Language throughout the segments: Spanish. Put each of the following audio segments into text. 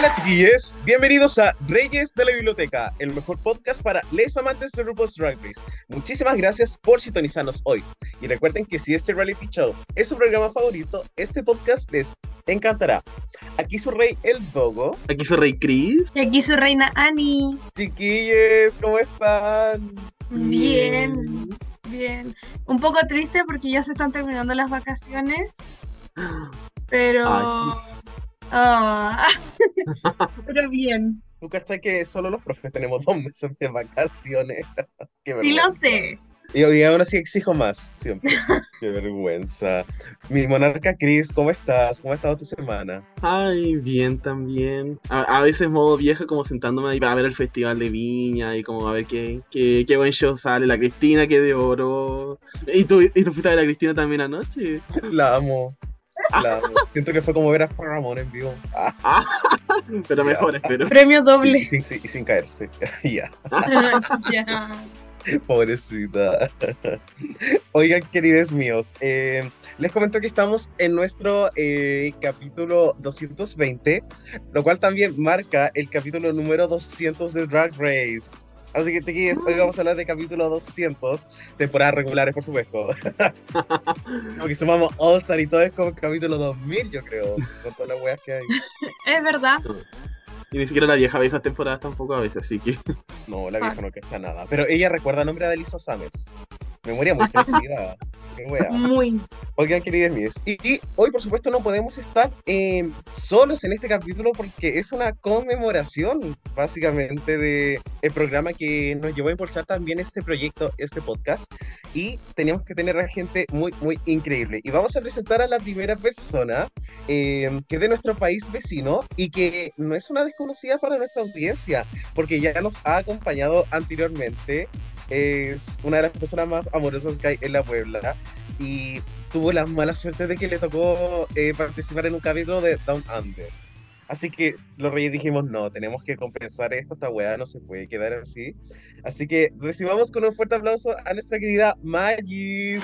Hola chiquillos, bienvenidos a Reyes de la Biblioteca, el mejor podcast para les amantes de RuPaul's Drag Race. Muchísimas gracias por sintonizarnos hoy. Y recuerden que si este reality show es su programa favorito, este podcast les encantará. Aquí su rey el Dogo. Aquí soy Rey Chris. Y aquí su reina Annie. Chiquillos, ¿cómo están? Bien, bien. Un poco triste porque ya se están terminando las vacaciones. Pero. Ay. Ah. pero bien. ¿Tú cachai que solo los profes tenemos dos meses de vacaciones? Qué Sí lo sé. Y hoy ahora sí exijo más, siempre. Qué vergüenza. Mi monarca Chris, ¿cómo estás? ¿Cómo ha estado tu semana? Ay, bien también. A, a veces modo viejo, como sentándome ahí para ver el festival de Viña y como a ver qué, qué, qué buen show sale. La Cristina que de oro. ¿Y tú, ¿Y tú fuiste a ver a Cristina también anoche? La amo. La. Siento que fue como ver a Fran Ramón en vivo. Ah, Pero mejor, espero. Premio y, doble. sin- sin- y sin caerse. ya, ya. pobrecita. Oigan, queridos míos, eh, les comento que estamos en nuestro eh, capítulo 220, lo cual también marca el capítulo número 200 de Drag Race. Así que, chiquillos, hoy vamos a hablar de capítulo 200, temporadas regulares, por supuesto. Porque sumamos All Star y todo es como capítulo 2000, yo creo, con todas las weas que hay. Es verdad. Y ni siquiera la vieja ve esas temporadas tampoco a veces, así que. No, la vieja no cacha nada. Pero ella recuerda el nombre de Alyssa Summers. Memoria muy selectiva. Muy. Oigan, queridos míos. Y, y hoy, por supuesto, no podemos estar eh, solos en este capítulo porque es una conmemoración, básicamente, de el programa que nos llevó a impulsar también este proyecto, este podcast. Y teníamos que tener a gente muy, muy increíble. Y vamos a presentar a la primera persona eh, que es de nuestro país vecino y que no es una desconocida para nuestra audiencia, porque ya nos ha acompañado anteriormente. Es una de las personas más amorosas que hay en la Puebla y tuvo la mala suerte de que le tocó eh, participar en un capítulo de Down Under. Así que los reyes dijimos, no, tenemos que compensar esto, esta weá no se puede quedar así. Así que recibamos con un fuerte aplauso a nuestra querida Magis.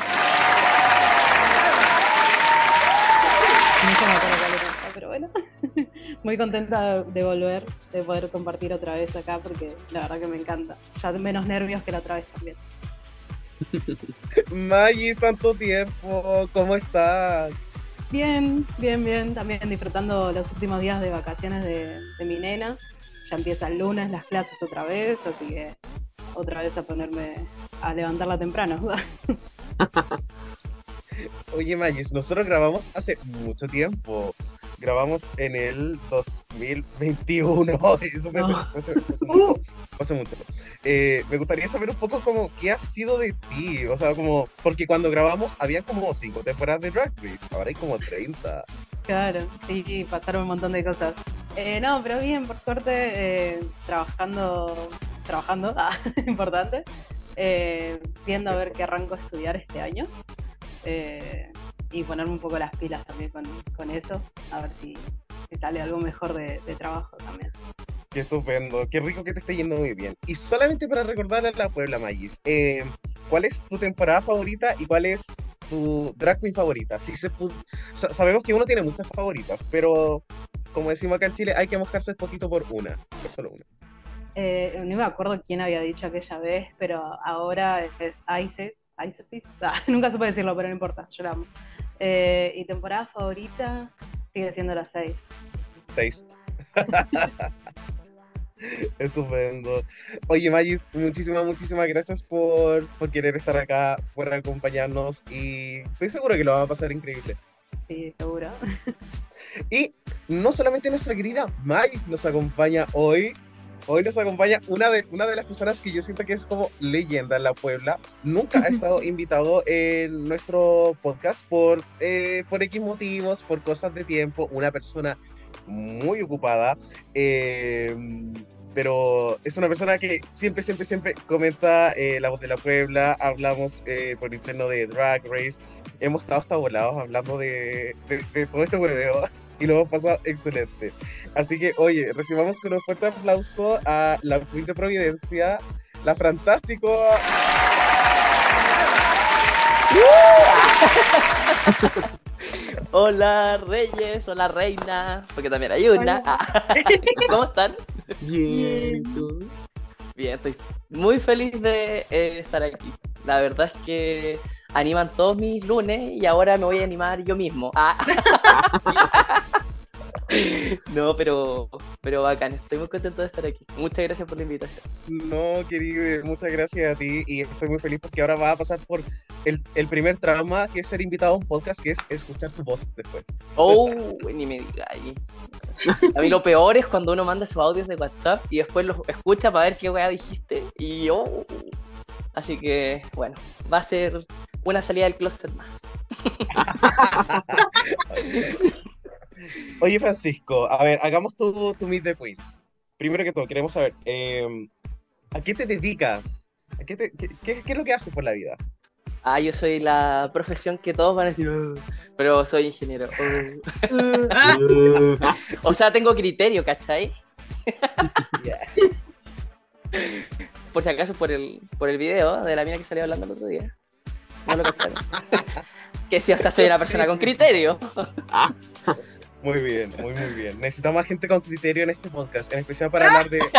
Pero bueno, muy contenta de volver, de poder compartir otra vez acá, porque la verdad que me encanta. Ya menos nervios que la otra vez también. Magis, tanto tiempo, ¿cómo estás? Bien, bien, bien, también disfrutando los últimos días de vacaciones de, de mi nena. Ya empieza el lunes las clases otra vez, así que otra vez a ponerme a levantarla temprano. Oye, Magis, nosotros grabamos hace mucho tiempo. Grabamos en el 2021. Eso fue hace, No. fue hace- fue hace mucho. fue hace mucho. Eh, me gustaría saber un poco como qué ha sido de ti. O sea, como, porque cuando grabamos había como cinco temporadas de Drag Race. Ahora hay como 30. Claro, sí, pasaron un montón de cosas. Eh, no, pero bien, por suerte, eh, trabajando, trabajando, ah, importante, viendo a ver qué arranco a estudiar este año eh, y ponerme un poco las pilas también con, con eso, a ver si, sale algo mejor de, de trabajo también. Qué estupendo. Qué rico que te esté yendo muy bien. Y solamente para recordarle a la Puebla, Magis, eh, ¿cuál es tu temporada favorita y cuál es tu drag queen favorita? Si se sabemos que uno tiene muchas favoritas, pero como decimos acá en Chile, hay que mojarse un poquito por una, por solo una. Eh, no me acuerdo quién había dicho aquella vez, pero ahora es Isis. Isis. Ah, nunca supe decirlo, pero no importa, yo la amo. Eh, y temporada favorita sigue siendo la 6. Taste. Estupendo. Oye, Magis, muchísimas, muchísimas gracias por, por querer estar acá, por acompañarnos y estoy seguro que lo va a pasar increíble. Sí, seguro. Y no solamente nuestra querida Magis nos acompaña hoy, hoy nos acompaña una de, una de las personas que yo siento que es como leyenda en la Puebla. Nunca ha estado invitado en nuestro podcast por, eh, por X motivos, por cosas de tiempo. Una persona muy ocupada. eh, pero es una persona que siempre, siempre, siempre comenta eh, La Voz de la Puebla, hablamos eh, por interno de Drag Race, hemos estado hasta volados hablando de, de, de todo este hueveo y lo hemos pasado excelente. Así que, oye, recibamos con un fuerte aplauso a la Queen de Providencia, la Fantástico. Hola Reyes, hola Reina, porque también hay una. ¿Cómo están? Bien. Bien, estoy muy feliz de eh, estar aquí. La verdad es que animan todos mis lunes y ahora me voy a animar yo mismo. Ah. No, pero, pero bacán, estoy muy contento de estar aquí. Muchas gracias por la invitación. No, querido, muchas gracias a ti y estoy muy feliz porque ahora va a pasar por el, el primer trauma que es ser invitado a un podcast, que es escuchar tu voz después. Oh, ni me digáis. A mí lo peor es cuando uno manda sus audios de WhatsApp y después los escucha para ver qué weá dijiste y oh. Así que, bueno, va a ser una salida del closet más. Oye, Francisco, a ver, hagamos tu, tu Meet the Queens. Primero que todo, queremos saber, eh, ¿a qué te dedicas? ¿A qué, te- qué, qué- qué es lo que haces por la vida? Ah, yo soy la profesión que todos van a decir, "Oh", pero soy ingeniero. oh. Uh, Uh, O sea, tengo criterio, ¿cachai? Por si acaso, por el, por el video de la mina que salió hablando el otro día. No lo cacharon. que sí, o sea, soy una persona con criterio. Muy bien, muy, muy bien. Necesitamos a gente con criterio en este podcast, en especial para hablar de...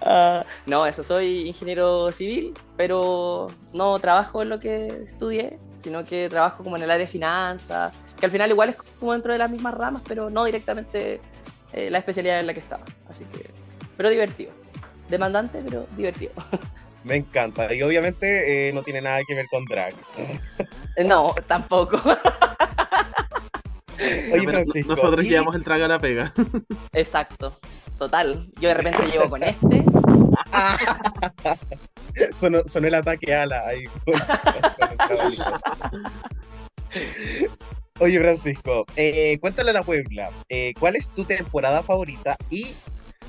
Ah, no, eso, soy ingeniero civil, pero no trabajo en lo que estudié, sino que trabajo como en el área de finanzas, que al final igual es como dentro de las mismas ramas, pero no directamente eh, la especialidad en la que estaba. Así que, pero divertido. Demandante, pero divertido. Me encanta. Y obviamente eh, no tiene nada que ver con drag. Eh, No, tampoco. Oye, Francisco. nosotros y- llevamos el trago a la pega. Exacto. Total. Yo de repente llego con este. sonó, sonó el ataque ala ahí. Oye, Francisco, eh, cuéntale a la Puebla, eh, ¿cuál es tu temporada favorita y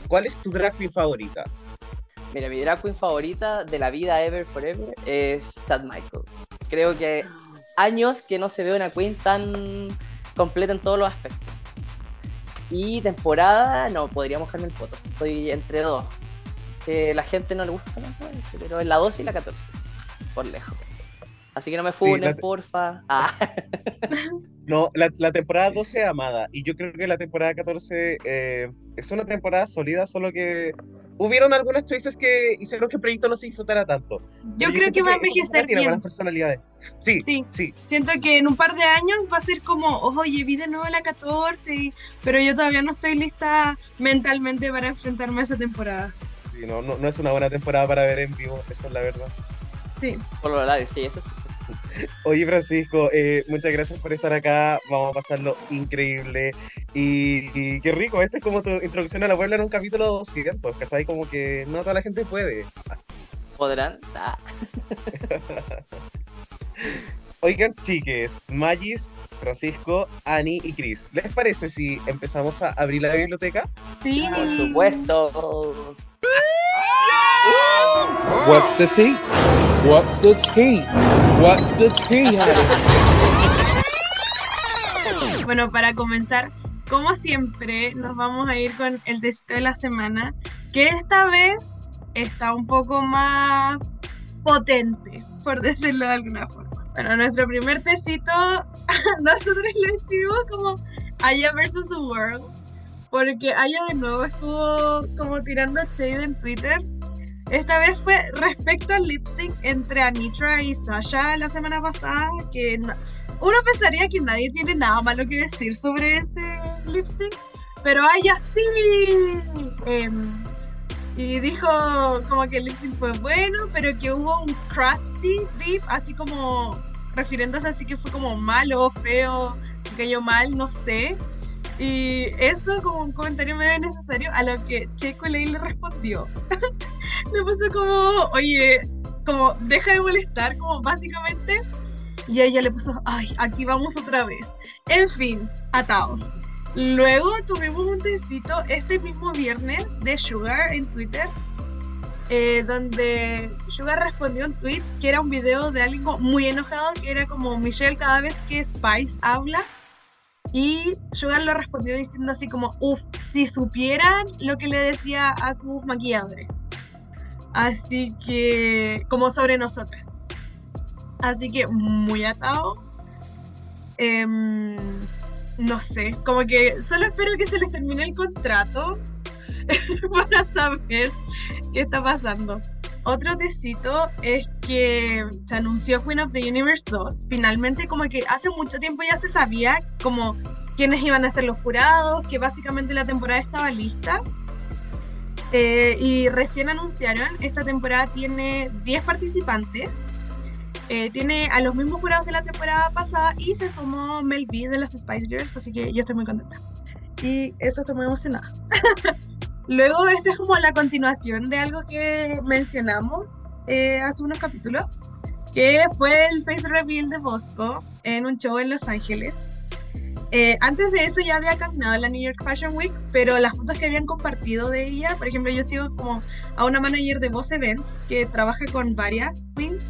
cuál es tu drag queen favorita? Mira, mi drag queen favorita de la vida ever forever es Chad Michaels. Creo que años que no se ve una queen tan completa en todos los aspectos. Y temporada, no, podría mojarme el foto. Estoy entre dos. Que la gente no le gusta 14, pero es la 12 y la 14. Por lejos. Así que no me Sí, funen, la- porfa. Ah, No, la, la temporada 12 amada, y yo creo que la temporada 14 eh, es una temporada sólida, solo que hubieron algunas choices que hicieron que el proyecto no se disfrutara tanto. yo Pero creo siento que va a envejecer tiene bien. buenas personalidades. Sí, sí, Sí. Siento que en un par de años va a ser como, oye, vi de nuevo la 14, y- pero yo todavía no estoy lista mentalmente para enfrentarme a esa temporada. sí, no, no, no es una buena temporada para ver en vivo, eso es la verdad. Sí. por lo largo, sí, eso sí. Oye, Francisco, eh, muchas gracias por estar acá. Vamos a pasarlo increíble. Y, y qué rico, esta es como tu introducción a la Puebla en un capítulo 200, que está ahí como que no toda la gente puede. ¿Podrán? Ah. Oigan, chiques, Magis, Francisco, Ani y Chris, ¿les parece si empezamos a abrir la biblioteca? Sí. Por supuesto. What's the tea? What's the tea? What's the tea? Bueno, para comenzar, como siempre, nos vamos a ir con el tecito de la semana, que esta vez está un poco más potente, por decirlo de alguna forma. Bueno, nuestro primer tecito, nosotros lo escribimos como Aya versus the World, porque Aya de nuevo estuvo como tirando shade en Twitter. Esta vez fue respecto al lip sync entre Anitra y Sasha la semana pasada, que no- uno pensaría que nadie tiene nada malo que decir sobre ese lip sync, pero ella sí. Em, y dijo como que el lip sync fue bueno, pero que hubo un crusty beef, así como refiriéndose así que fue como malo, feo, que cayó mal, no sé. Y eso como un comentario medio necesario a lo que Checo Ley le respondió. le puso como, oye, como deja de molestar, como básicamente. Y ella le puso, ay, aquí vamos otra vez. En fin, atado. Luego tuvimos un tecito este mismo viernes de Sugar en Twitter, eh, donde Sugar respondió un tweet que era un video de alguien muy enojado, que era como Michelle cada vez que Spice habla. Y Sugar lo respondió diciendo así como, uff, si supieran lo que le decía a sus maquilladores. Así que, como sobre nosotras. Así que muy atado. Em, no sé, como que solo espero que se les termine el contrato para saber qué está pasando. Otro tecito es que se anunció Queen of the Universe 2. Finalmente, como que hace mucho tiempo ya se sabía como quiénes iban a ser los jurados, que básicamente la temporada estaba lista. Eh, y recién anunciaron, esta temporada tiene 10 participantes eh, tiene a los mismos jurados de la temporada pasada y se sumó Mel B de las Spice Girls, así que yo estoy muy contenta. Y eso estoy muy emocionada. Luego, esta es como la continuación de algo que mencionamos eh, hace unos capítulos, que fue el face reveal de Bosco en un show en Los Ángeles. Eh, antes de eso ya había caminado la New York Fashion Week, pero las fotos que habían compartido de ella, por ejemplo, yo sigo como a una manager de Boss Events que trabaja con varias queens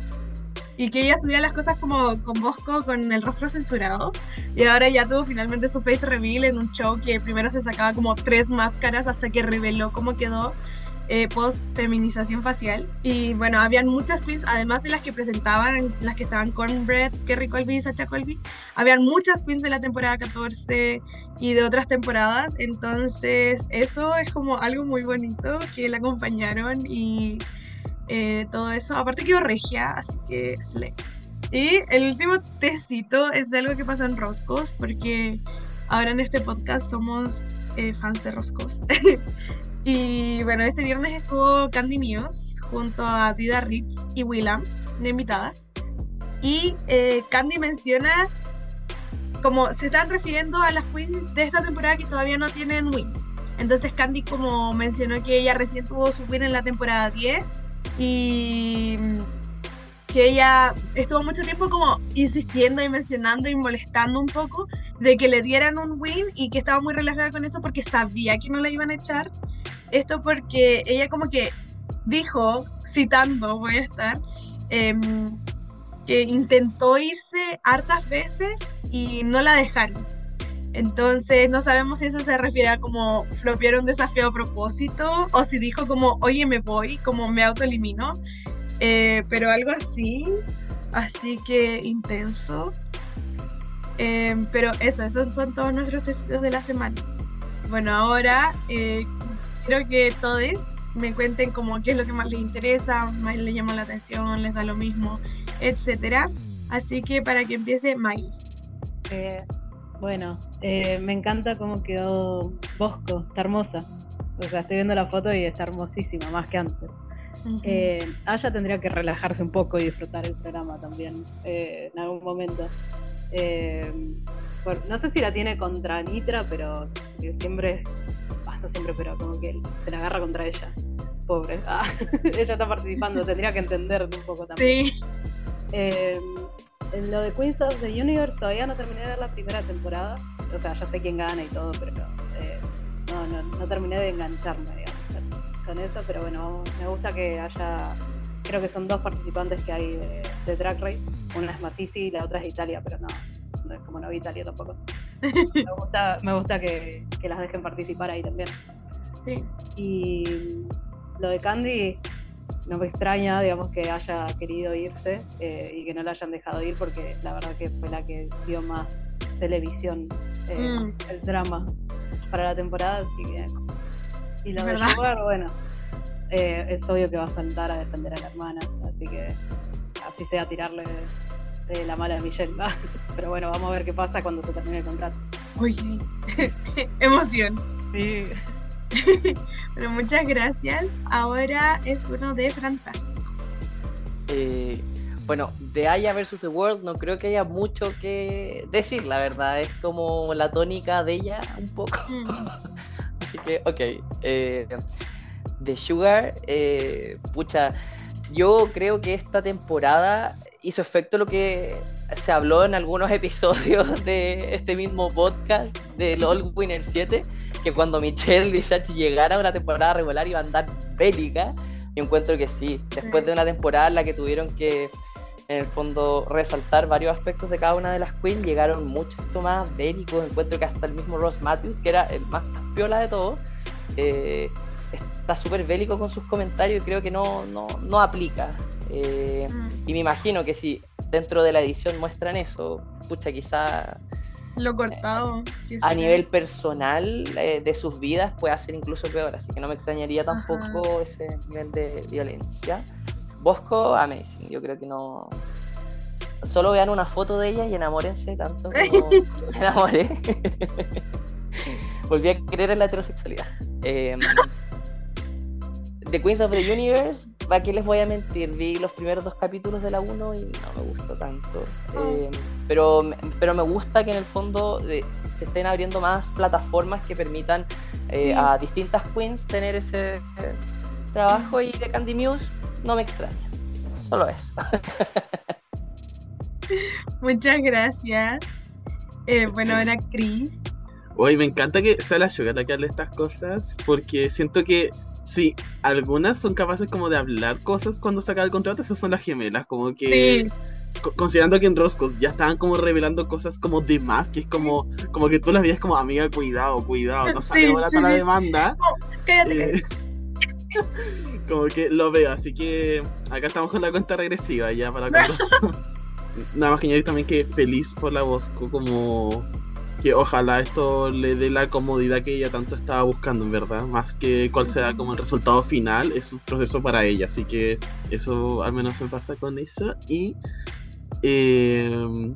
y que ella subía las cosas como con Bosco con el rostro censurado y ahora ya tuvo finalmente su face reveal en un show que primero se sacaba como tres máscaras hasta que reveló cómo quedó eh, post feminización facial. Y bueno habían muchas queens además de las que presentaban las que estaban con Brett, Kerry Colby y Sacha Colby habían muchas queens de la temporada 14 y de otras temporadas. Entonces eso es como algo muy bonito que la acompañaron y eh, todo eso. Aparte que yo regia, así que slay. Y el último tecito es de algo que pasa en Roscos, porque ahora en este podcast somos eh, fans de Roscos. y bueno, este viernes estuvo Candy Muse junto a Dida Ritz y Willam de invitadas. Y eh, Candy menciona como se están refiriendo a las queens de esta temporada que todavía no tienen wins. Entonces Candy como mencionó que ella recién tuvo su win en la temporada 10 y que ella estuvo mucho tiempo como insistiendo y mencionando y molestando un poco de que le dieran un win y que estaba muy relajada con eso porque sabía que no la iban a echar. Esto porque ella como que dijo, citando voy a estar, em, que intentó irse hartas veces y no la dejaron. Entonces no sabemos si eso se refiere a como flopear un desafío a propósito o si dijo como, oye, me voy, como me autoelimino. Eh, pero algo así, así que intenso. Eh, pero eso, esos son todos nuestros tecitos de la semana. Bueno, ahora eh, quiero que todos me cuenten como qué es lo que más les interesa, más les llama la atención, les da lo mismo, etcétera. Así que para que empiece Maggie. Bueno, eh, me encanta cómo quedó Bosco, está hermosa. O sea, estoy viendo la foto y está hermosísima, más que antes. Eh, Aya tendría que relajarse un poco y disfrutar el programa también eh, en algún momento. no sé si la tiene contra Nitra, pero siempre, basta siempre, pero como que se la agarra contra ella. Pobre. Ah, ella está participando, tendría que entender un poco también. Sí en lo de Queens of the Universe todavía no terminé de ver la primera temporada. O sea, ya sé quién gana y todo, pero eh, no, no, no, terminé de engancharme, digamos, con eso. Pero bueno, me gusta que haya. Creo que son dos participantes que hay de, Drag Race. Una es Matisi y la otra es Italia, pero no, no es como no vi Italia tampoco. Me gusta, me gusta que, que las dejen participar ahí también. Sí. Y lo de Candy, no me extraña, digamos, que haya querido irse eh, y que no la hayan dejado ir porque la verdad que fue la que dio más televisión, eh, mm. el drama para la temporada, Y lo de Sugar, bueno, eh, es obvio que va a saltar a defender a la hermana, así que así sea tirarle la mala de Michelle. Pero bueno, vamos a ver qué pasa cuando se termine el contrato. Uy, sí. Emoción. Sí. Bueno, muchas gracias. Ahora es uno de Fantástico. Eh, bueno, de Aya versus The World no creo que haya mucho que decir, la verdad. Es como la tónica de ella un poco. Mm. Así que, ok. Eh, de Sugar, eh, pucha, yo creo que esta temporada hizo efecto lo que se habló en algunos episodios de este mismo podcast de LOL Winner 7 que cuando Michelle y Sachi llegaran a una temporada regular iba a andar bélica. Yo encuentro que sí, después de una temporada en la que tuvieron que en el fondo resaltar varios aspectos de cada una de las queens, llegaron mucho más bélicos. Encuentro que hasta el mismo Ross Matthews, que era el más piola de todos, eh, está súper bélico con sus comentarios y creo que no, no, no aplica. Eh, Mm. y me imagino que si dentro de la edición muestran eso, pucha, quizá Lo cortado. que a nivel personal eh, de sus vidas puede ser incluso peor, así que no me extrañaría tampoco ese nivel de violencia. Bosco, amazing, yo creo que no... Solo vean una foto de ella y enamórense tanto como me enamoré. Volví a creer en la heterosexualidad. The Queens of the Universe, ¿para qué les voy a mentir? Vi los primeros dos capítulos de la 1 y no me gustó tanto. Em, pero, pero me gusta que en el fondo eh, se estén abriendo más plataformas que permitan eh, a distintas queens tener ese eh, trabajo y de Candy Muse no me extraña. Solo eso. Muchas gracias. Eh, bueno, ahora Chris. Hoy me encanta que sea la Sugar la que hable estas cosas, porque siento que sí, algunas son capaces como de hablar cosas cuando saca el contrato, esas son las gemelas, como que Sí, co- considerando que en Roscos ya estaban como revelando cosas como de más, que es como, como que tú las veías como amiga, cuidado, cuidado, no Sí, sale ahora sí, la sí. demanda. cállate. eh, como que lo veo, así que acá estamos con la cuenta regresiva ya para cuando. Nada más que añadir también que feliz por la Bosco, como que ojalá esto le dé la comodidad que ella tanto estaba buscando, en verdad. Más que cuál sea como el resultado final, es un proceso para ella. Así que eso al menos me pasa con eso. Y eh,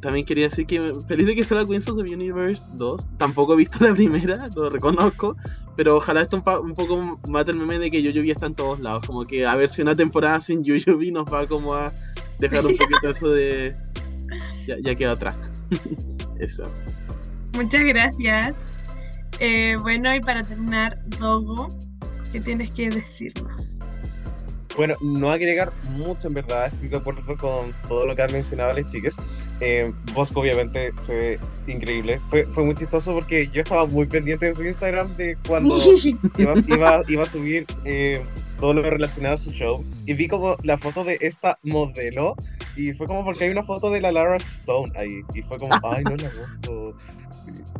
también quería decir que feliz de que sea la Queens of the Universe 2. Tampoco he visto la primera, lo reconozco. Pero ojalá esto un, un poco mate el meme de que Yoyobi está en todos lados. Como que a ver si una temporada sin Yoyobi nos va como a dejar un poquito eso de. Ya, ya queda atrás. eso. Muchas gracias. Eh, bueno, y para terminar, Dogo, ¿qué tienes que decirnos? Bueno, no agregar mucho en verdad, estoy de acuerdo con todo lo que han mencionado las chicas. Eh, Bosco obviamente se ve increíble. Fue, fue muy chistoso porque yo estaba muy pendiente de su Instagram de cuando iba, iba, iba a subir eh, todo lo relacionado a su show y vi como la foto de esta modelo y fue como porque hay una foto de la Lara Stone ahí y fue como, ay, no la gusto.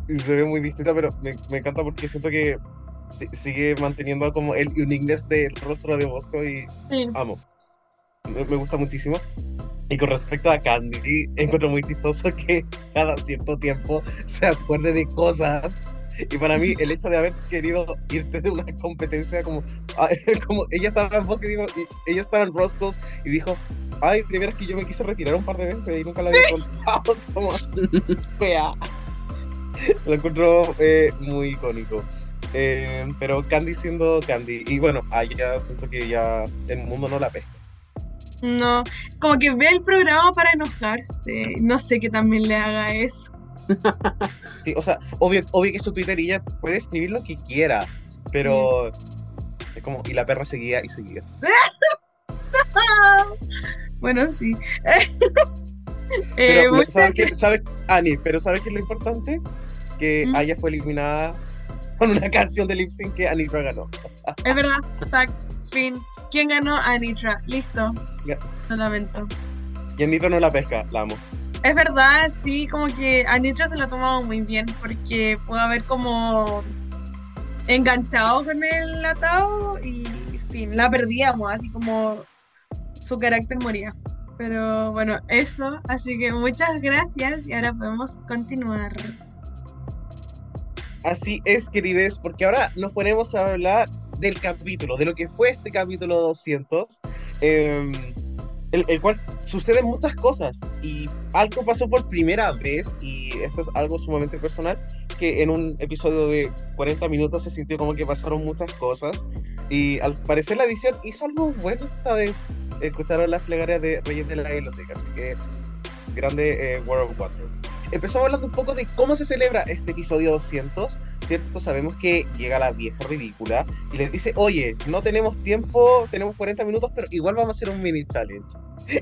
Y, y se ve muy distinta, pero me, me encanta porque siento que si- sigue manteniendo como el uniqueness del rostro de Bosco y Sí. amo. Me, me gusta muchísimo. Y con respecto a Candy, encuentro muy chistoso que cada cierto tiempo se acuerde de cosas. Y para mí, el hecho de haber querido irte de una competencia como, ah, como ella estaba en Bosque, digo, y ella estaba en Roscos y dijo, ay, de veras que yo me quise retirar un par de veces y nunca la había contado. Como, fea. Lo encuentro eh, muy icónico. Eh, pero Candy siendo Candy. Y bueno, allá siento que ya el mundo no la pesca. No, como que ve el programa para enojarse. No sé que también le haga eso. Sí, o sea, obvio, obvio que su Twitter y ella puede escribir lo que quiera, pero es como, y la perra seguía y seguía. Bueno, sí. Eh, Pero, muchas ¿sabes qué? ¿Sabes, Ani, pero ¿sabes qué es lo importante? Que ¿Mm? Aya fue eliminada con una canción de lip sync que Anitra ganó. Es verdad, fin. ¿Quién ganó? Anitra. Listo. Ya. Lo lamento. Y Anitra no la pesca, la amo. Es verdad, sí, como que Anitra se lo ha tomado muy bien porque pudo haber como enganchado con el atado y fin, la perdíamos, así como su carácter moría. Pero bueno, eso, así que muchas gracias y ahora podemos continuar. Así es, querides, porque ahora nos ponemos a hablar del capítulo, de lo que fue este capítulo 200, em, el, cual suceden muchas cosas y algo pasó por primera vez, y esto es algo sumamente personal, que en un episodio de 40 minutos se sintió como que pasaron muchas cosas y al parecer la edición hizo algo bueno esta vez. Escucharon las plegarias de Reyes de la Biblioteca, así que grande eh, World of Water. Empezamos hablando un poco de cómo se celebra este episodio 200, ¿cierto? Sabemos que llega la vieja ridícula y les dice, oye, no tenemos tiempo, tenemos 40 minutos, pero igual vamos a hacer un mini challenge.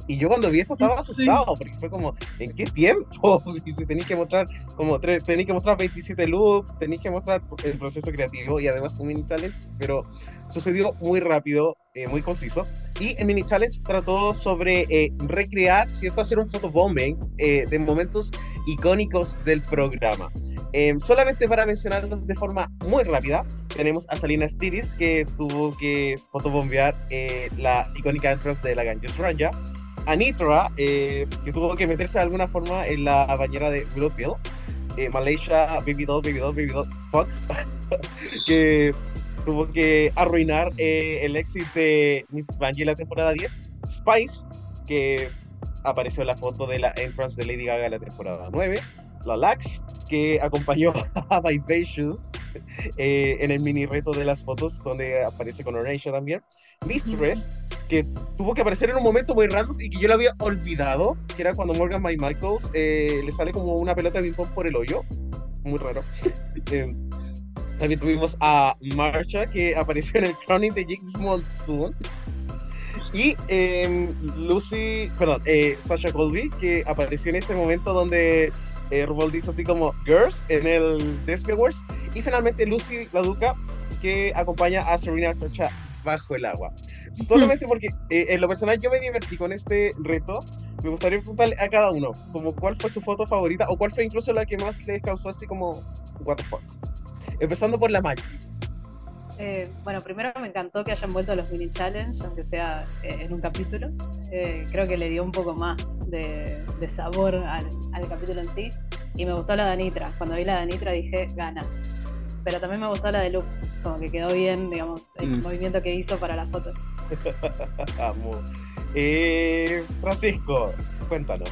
Y yo cuando vi esto estaba asustado, porque fue como, ¿en qué tiempo? Y si tenéis que mostrar, como, tre- tenéis que mostrar 27 looks, tenéis que mostrar el proceso creativo y además un mini challenge, pero sucedió muy rápido, eh, muy conciso. Y el mini challenge trató sobre eh, recrear, ¿cierto? Hacer un photobombing eh, de momentos icónicos del programa. Eh, solamente para mencionarlos de forma muy rápida, tenemos a Salina Stiris, que tuvo que fotobombear eh, la icónica entrance de la Ganges Ranja. A Nitra, eh, que tuvo que meterse de alguna forma en la bañera de Blue Pill. Malaysia, Baby Doll, Baby Fox, que tuvo que arruinar eh, el éxito de Mrs. Bungie en la temporada 10. Spice, que apareció en la foto de la entrance de Lady Gaga en la temporada 9. La Lax, que acompañó a Vivacious eh, en el mini reto de las fotos, donde aparece con Orange también. Mistress, que tuvo que aparecer en un momento muy random y que yo lo había olvidado, que era cuando Morgan My Michaels eh, le sale como una pelota de ping-pong por el hoyo. Muy raro. También tuvimos a Marsha, que apareció en el Crowning de Jake Small Soon. Y eh, Lucy, perdón, eh, Sasha Colby, que apareció en este momento donde eh, RuPaul dice así como Girls en el Desperate Wars. Y finalmente Lucy la Duca, que acompaña a Serena Torcha bajo el agua. Solamente porque eh, en lo personal yo me divertí con este reto. Me gustaría preguntarle a cada uno, como cuál fue su foto favorita o cuál fue incluso la que más les causó así como what the fuck. Empezando por la Magis. Eh, bueno, primero me encantó que hayan vuelto a los mini challenge, aunque sea eh, en un capítulo. Eh, creo que le dio un poco más de, de sabor al, al capítulo en sí. Y me gustó la de Anitra. Cuando vi la de Anitra dije, gana. Pero también me gustó la de Luke, como que quedó bien, digamos, el Mm. movimiento que hizo para la foto. Amo. Eh, Francisco, cuéntanos.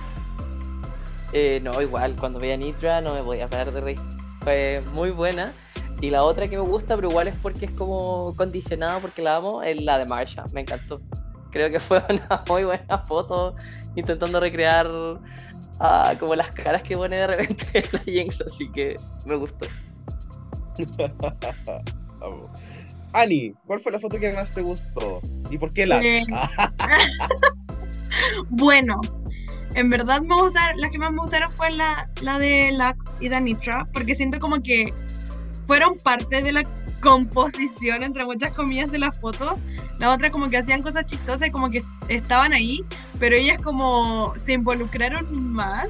Eh, no, igual, cuando veía Nitra no me podía parar de reír. Fue muy buena. Y la otra que me gusta, pero igual es porque es como condicionada porque la amo, es la de Marsha. Me encantó. Creo que fue una muy buena foto intentando recrear ah, como las caras que pone de repente la Jinx, así que me gustó. Ani, ¿cuál fue la foto que más te gustó? ¿Y por qué la? Eh, Bueno, en verdad me gustaron, las que más me gustaron fue la, la de Lux y Danitra, porque siento como que fueron parte de la composición, entre muchas comillas, de las fotos. La otra como que hacían cosas chistosas y como que estaban ahí, pero ellas como se involucraron más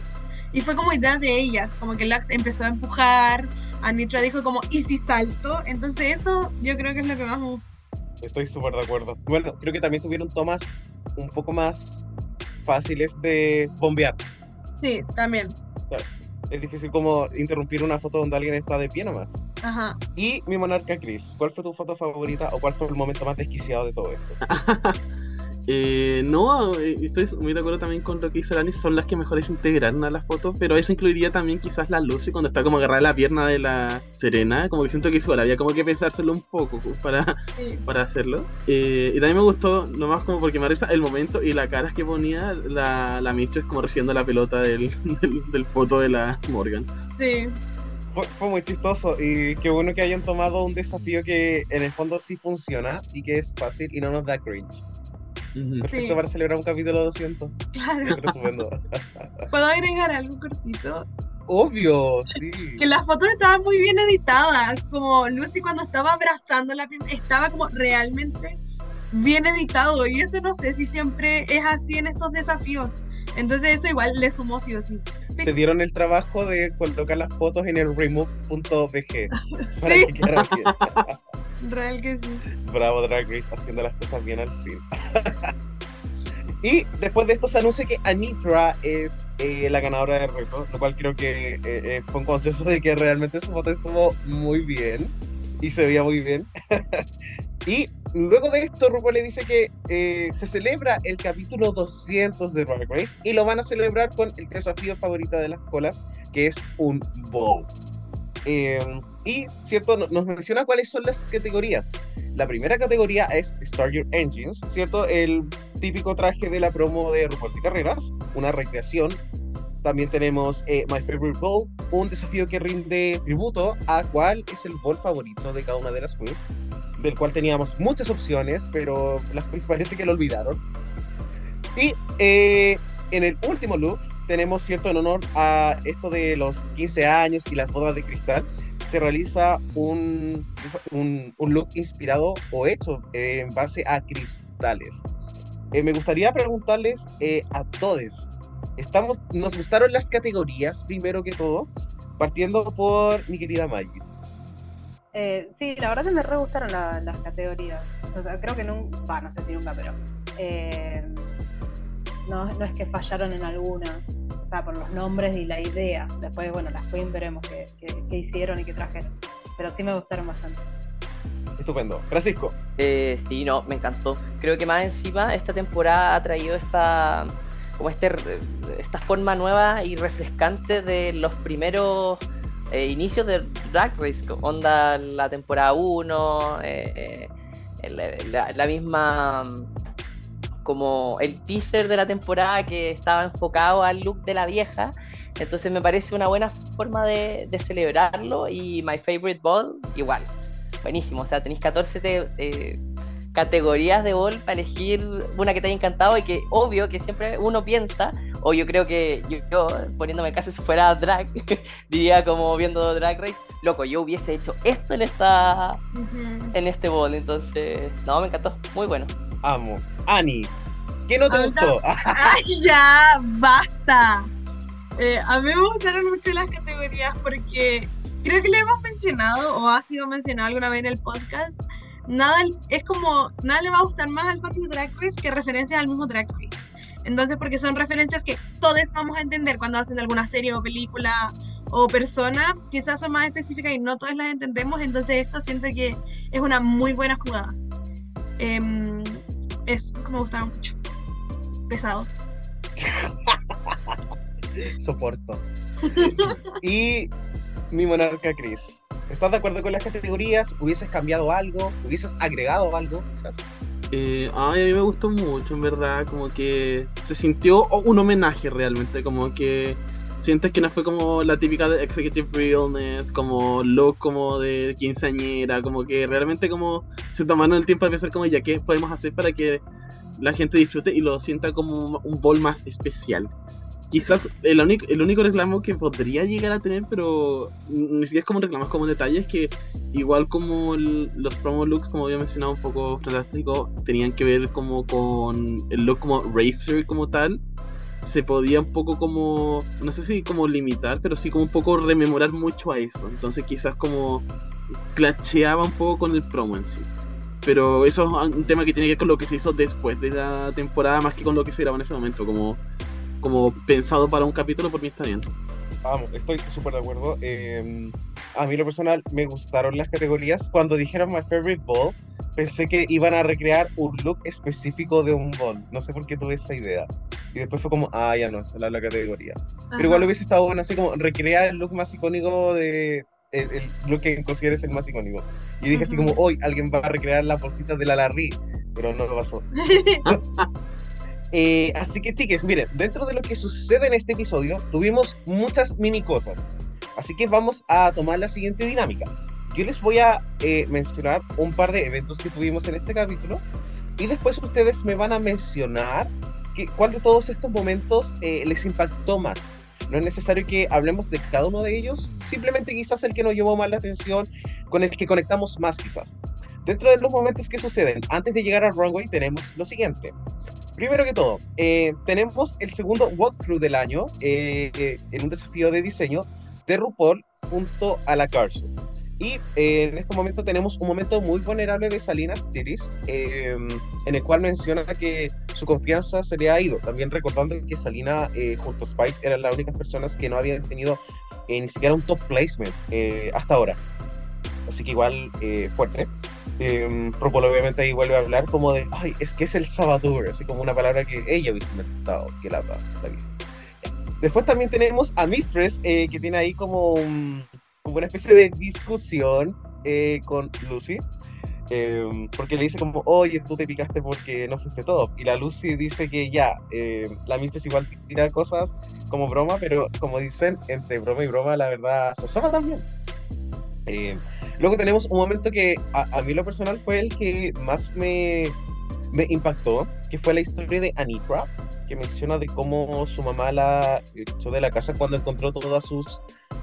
y fue como idea de ellas, como que Lux empezó a empujar, Anitra dijo como, ¿y si salto? Entonces eso yo creo que es lo que más me gustó. Estoy súper de acuerdo. Bueno, creo que también tuvieron tomas un poco más fáciles de bombear. Sí, también. Es difícil como interrumpir una foto donde alguien está de pie nomás. Ajá. Y mi monarca Chris, ¿cuál fue tu foto favorita o cuál fue el momento más desquiciado de todo esto? Eh, no, eh, estoy muy de acuerdo también con lo que dice Lani, son las que mejor se integran a las fotos, pero eso incluiría también quizás la Lucy cuando está como agarrada la pierna de la Serena, como que siento que igual había como que pensárselo un poco para, Sí. para hacerlo. Eh, y también me gustó, nomás como porque me el momento y la cara que ponía la, la Mistress como recibiendo la pelota del, del, del foto de la Morgan. Sí. Fue, fue muy chistoso y qué bueno que hayan tomado un desafío que en el fondo sí funciona y que es fácil y no nos da cringe. Perfecto Sí. para celebrar un capítulo 200. Claro. ¿Puedo agregar algo cortito? Obvio, sí. Que las fotos estaban muy bien editadas. Como Lucy cuando estaba abrazando la estaba como realmente bien editado. Y eso no sé si siempre es así en estos desafíos. Entonces eso igual le sumó sí o sí. Se dieron el trabajo de colocar las fotos en el remove.bg para Sí, que real que sí. Bravo Drag Race haciendo las cosas bien al fin. y después de esto se anuncia que Anitra es eh, la ganadora del reto, lo cual creo que eh, eh, fue un consenso de que realmente su foto estuvo muy bien y se veía muy bien. Y luego de esto, RuPaul le dice que eh, se celebra el capítulo 200 de Drag Race y lo van a celebrar con el desafío favorito de las colas, que es un bow. Eh, y, ¿cierto? No- Nos menciona cuáles son las categorías. La primera categoría es Start Your Engines, ¿cierto? El típico traje de la promo de RuPaul de Carreras, una recreación También tenemos eh, My Favorite Bowl, un desafío que rinde tributo a cuál es el bowl favorito de cada una de las queens, del cual teníamos muchas opciones, pero las queens parece que lo olvidaron. Y eh, en el último look tenemos cierto en honor a esto de los 15 años y las bodas de cristal. Se realiza un, un, un look inspirado o hecho en base a cristales. Eh, me gustaría preguntarles eh, a todos, estamos, nos gustaron las categorías primero que todo, partiendo por mi querida Magis. Eh, sí, la verdad que me re gustaron la- las categorías. O sea, creo que nunca, va, no sé si nunca, pero eh, no, no es que fallaron en alguna. O sea, por los nombres y la idea. Después, bueno, las Queen veremos qué, qué- qué hicieron y qué trajeron. Pero sí me gustaron bastante. Estupendo. Francisco, Eh, sí, no, me encantó. Creo que más encima esta temporada ha traído esta como este esta forma nueva y refrescante de los primeros eh, inicios de Drag Race, onda la temporada 1, eh, eh, la, misma como el teaser de la temporada que estaba enfocado al look de la vieja. Entonces me parece una buena forma de, celebrarlo y My Favorite Ball igual buenísimo. O sea, tenéis 14 te- categorías de bol para elegir una que te haya encantado y que obvio que siempre uno piensa, o yo creo que yo, yo, poniéndome en caso si fuera drag, diría como viendo Drag Race, loco, yo hubiese hecho esto en esta en este bol, entonces, no, me encantó, muy bueno. amo. Ani, ¿qué no te gustó? ¡Ay, ya! ¡Basta! Eh, a mí me gustaron mucho las categorías porque creo que lo hemos mencionado o ha sido mencionado alguna vez en el podcast. Nada es como, nada le va a gustar más al de Drag Race que referencias al mismo Drag Race. Entonces, porque son referencias que todos vamos a entender cuando hacen alguna serie o película o persona, quizás son más específicas y no todas las entendemos. Entonces, esto siento que es una muy buena jugada. Em, es como me gustaba mucho. Pesado. Soporto. y mi monarca Chris. ¿Estás de acuerdo con las categorías? ¿Hubieses cambiado algo? ¿Hubieses agregado algo? Eh, ay, a mí me gustó mucho, en verdad, como que se sintió un homenaje realmente, como que sientes que no fue como la típica de Executive Realness, como look como de quinceañera, como que realmente como se tomaron el tiempo de pensar como ya qué podemos hacer para que la gente disfrute y lo sienta como un bol más especial. Quizás el único, el único reclamo que podría llegar a tener, pero ni siquiera es como un reclamo, es como un detalle, es que igual como el- los promo looks, como había mencionado un poco fantástico, tenían que ver como con el look como Racer como tal, se podía un poco como, no sé si como limitar, pero sí como un poco rememorar mucho a eso. Entonces quizás como clasheaba un poco con el promo en sí. Pero eso es un tema que tiene que ver con lo que se hizo después de la temporada, más que con lo que se grabó en ese momento, como, como pensado para un capítulo, por mí está bien. Vamos, estoy súper de acuerdo. Eh, a mí, lo personal, me gustaron las categorías. Cuando dijeron My Favorite Ball, pensé que iban a recrear un look específico de un ball. No sé por qué tuve esa idea. Y después fue como, ah, ya no, esa es la categoría. Pero igual hubiese estado bueno, así como recrear el look más icónico de. El, el look que consideres el más icónico. Y dije así Ujú. como, hoy alguien va a recrear las bolsitas de la Larry. Pero no pasó. Eh, así que, chiques, miren, dentro de lo que sucede en este episodio, tuvimos muchas mini cosas. Así que vamos a tomar la siguiente dinámica. Yo les voy a eh, mencionar un par de eventos que tuvimos en este capítulo y después ustedes me van a mencionar que, cuál de todos estos momentos eh, les impactó más. No es necesario que hablemos de cada uno de ellos, simplemente quizás el que nos llevó más la atención, con el que conectamos más quizás. Dentro de los momentos que suceden antes de llegar al runway tenemos lo siguiente. Primero que todo, eh, tenemos el segundo walkthrough del año eh, en un desafío de diseño de RuPaul junto a la Carso. Y eh, en este momento tenemos un momento muy vulnerable de Salinas Tiris, eh, en el cual menciona que su confianza se le ha ido. También recordando que Salina eh, junto a Spice eran las únicas personas que no habían tenido eh, ni siquiera un top placement eh, hasta ahora. Así que igual eh, fuerte. Eh, obviamente ahí vuelve a hablar como de, ay, es que es el saboteur, así como una palabra que ella hubiese inventado, que la, vida. Después también tenemos a Mistress, que tiene ahí como, un- como una especie de discusión eh, con Lucy. eh, porque le dice como, oye, tú te picaste porque no fuiste top. Y la Lucy dice que ya, eh, la Mistress igual tira cosas como broma, pero como dicen, entre broma y broma, la verdad se asoma también. Eh, luego tenemos un momento que a, a mí lo personal fue el que más me, me impactó, que fue la historia de Anitra, que menciona de cómo su mamá la echó de la casa cuando encontró todas sus,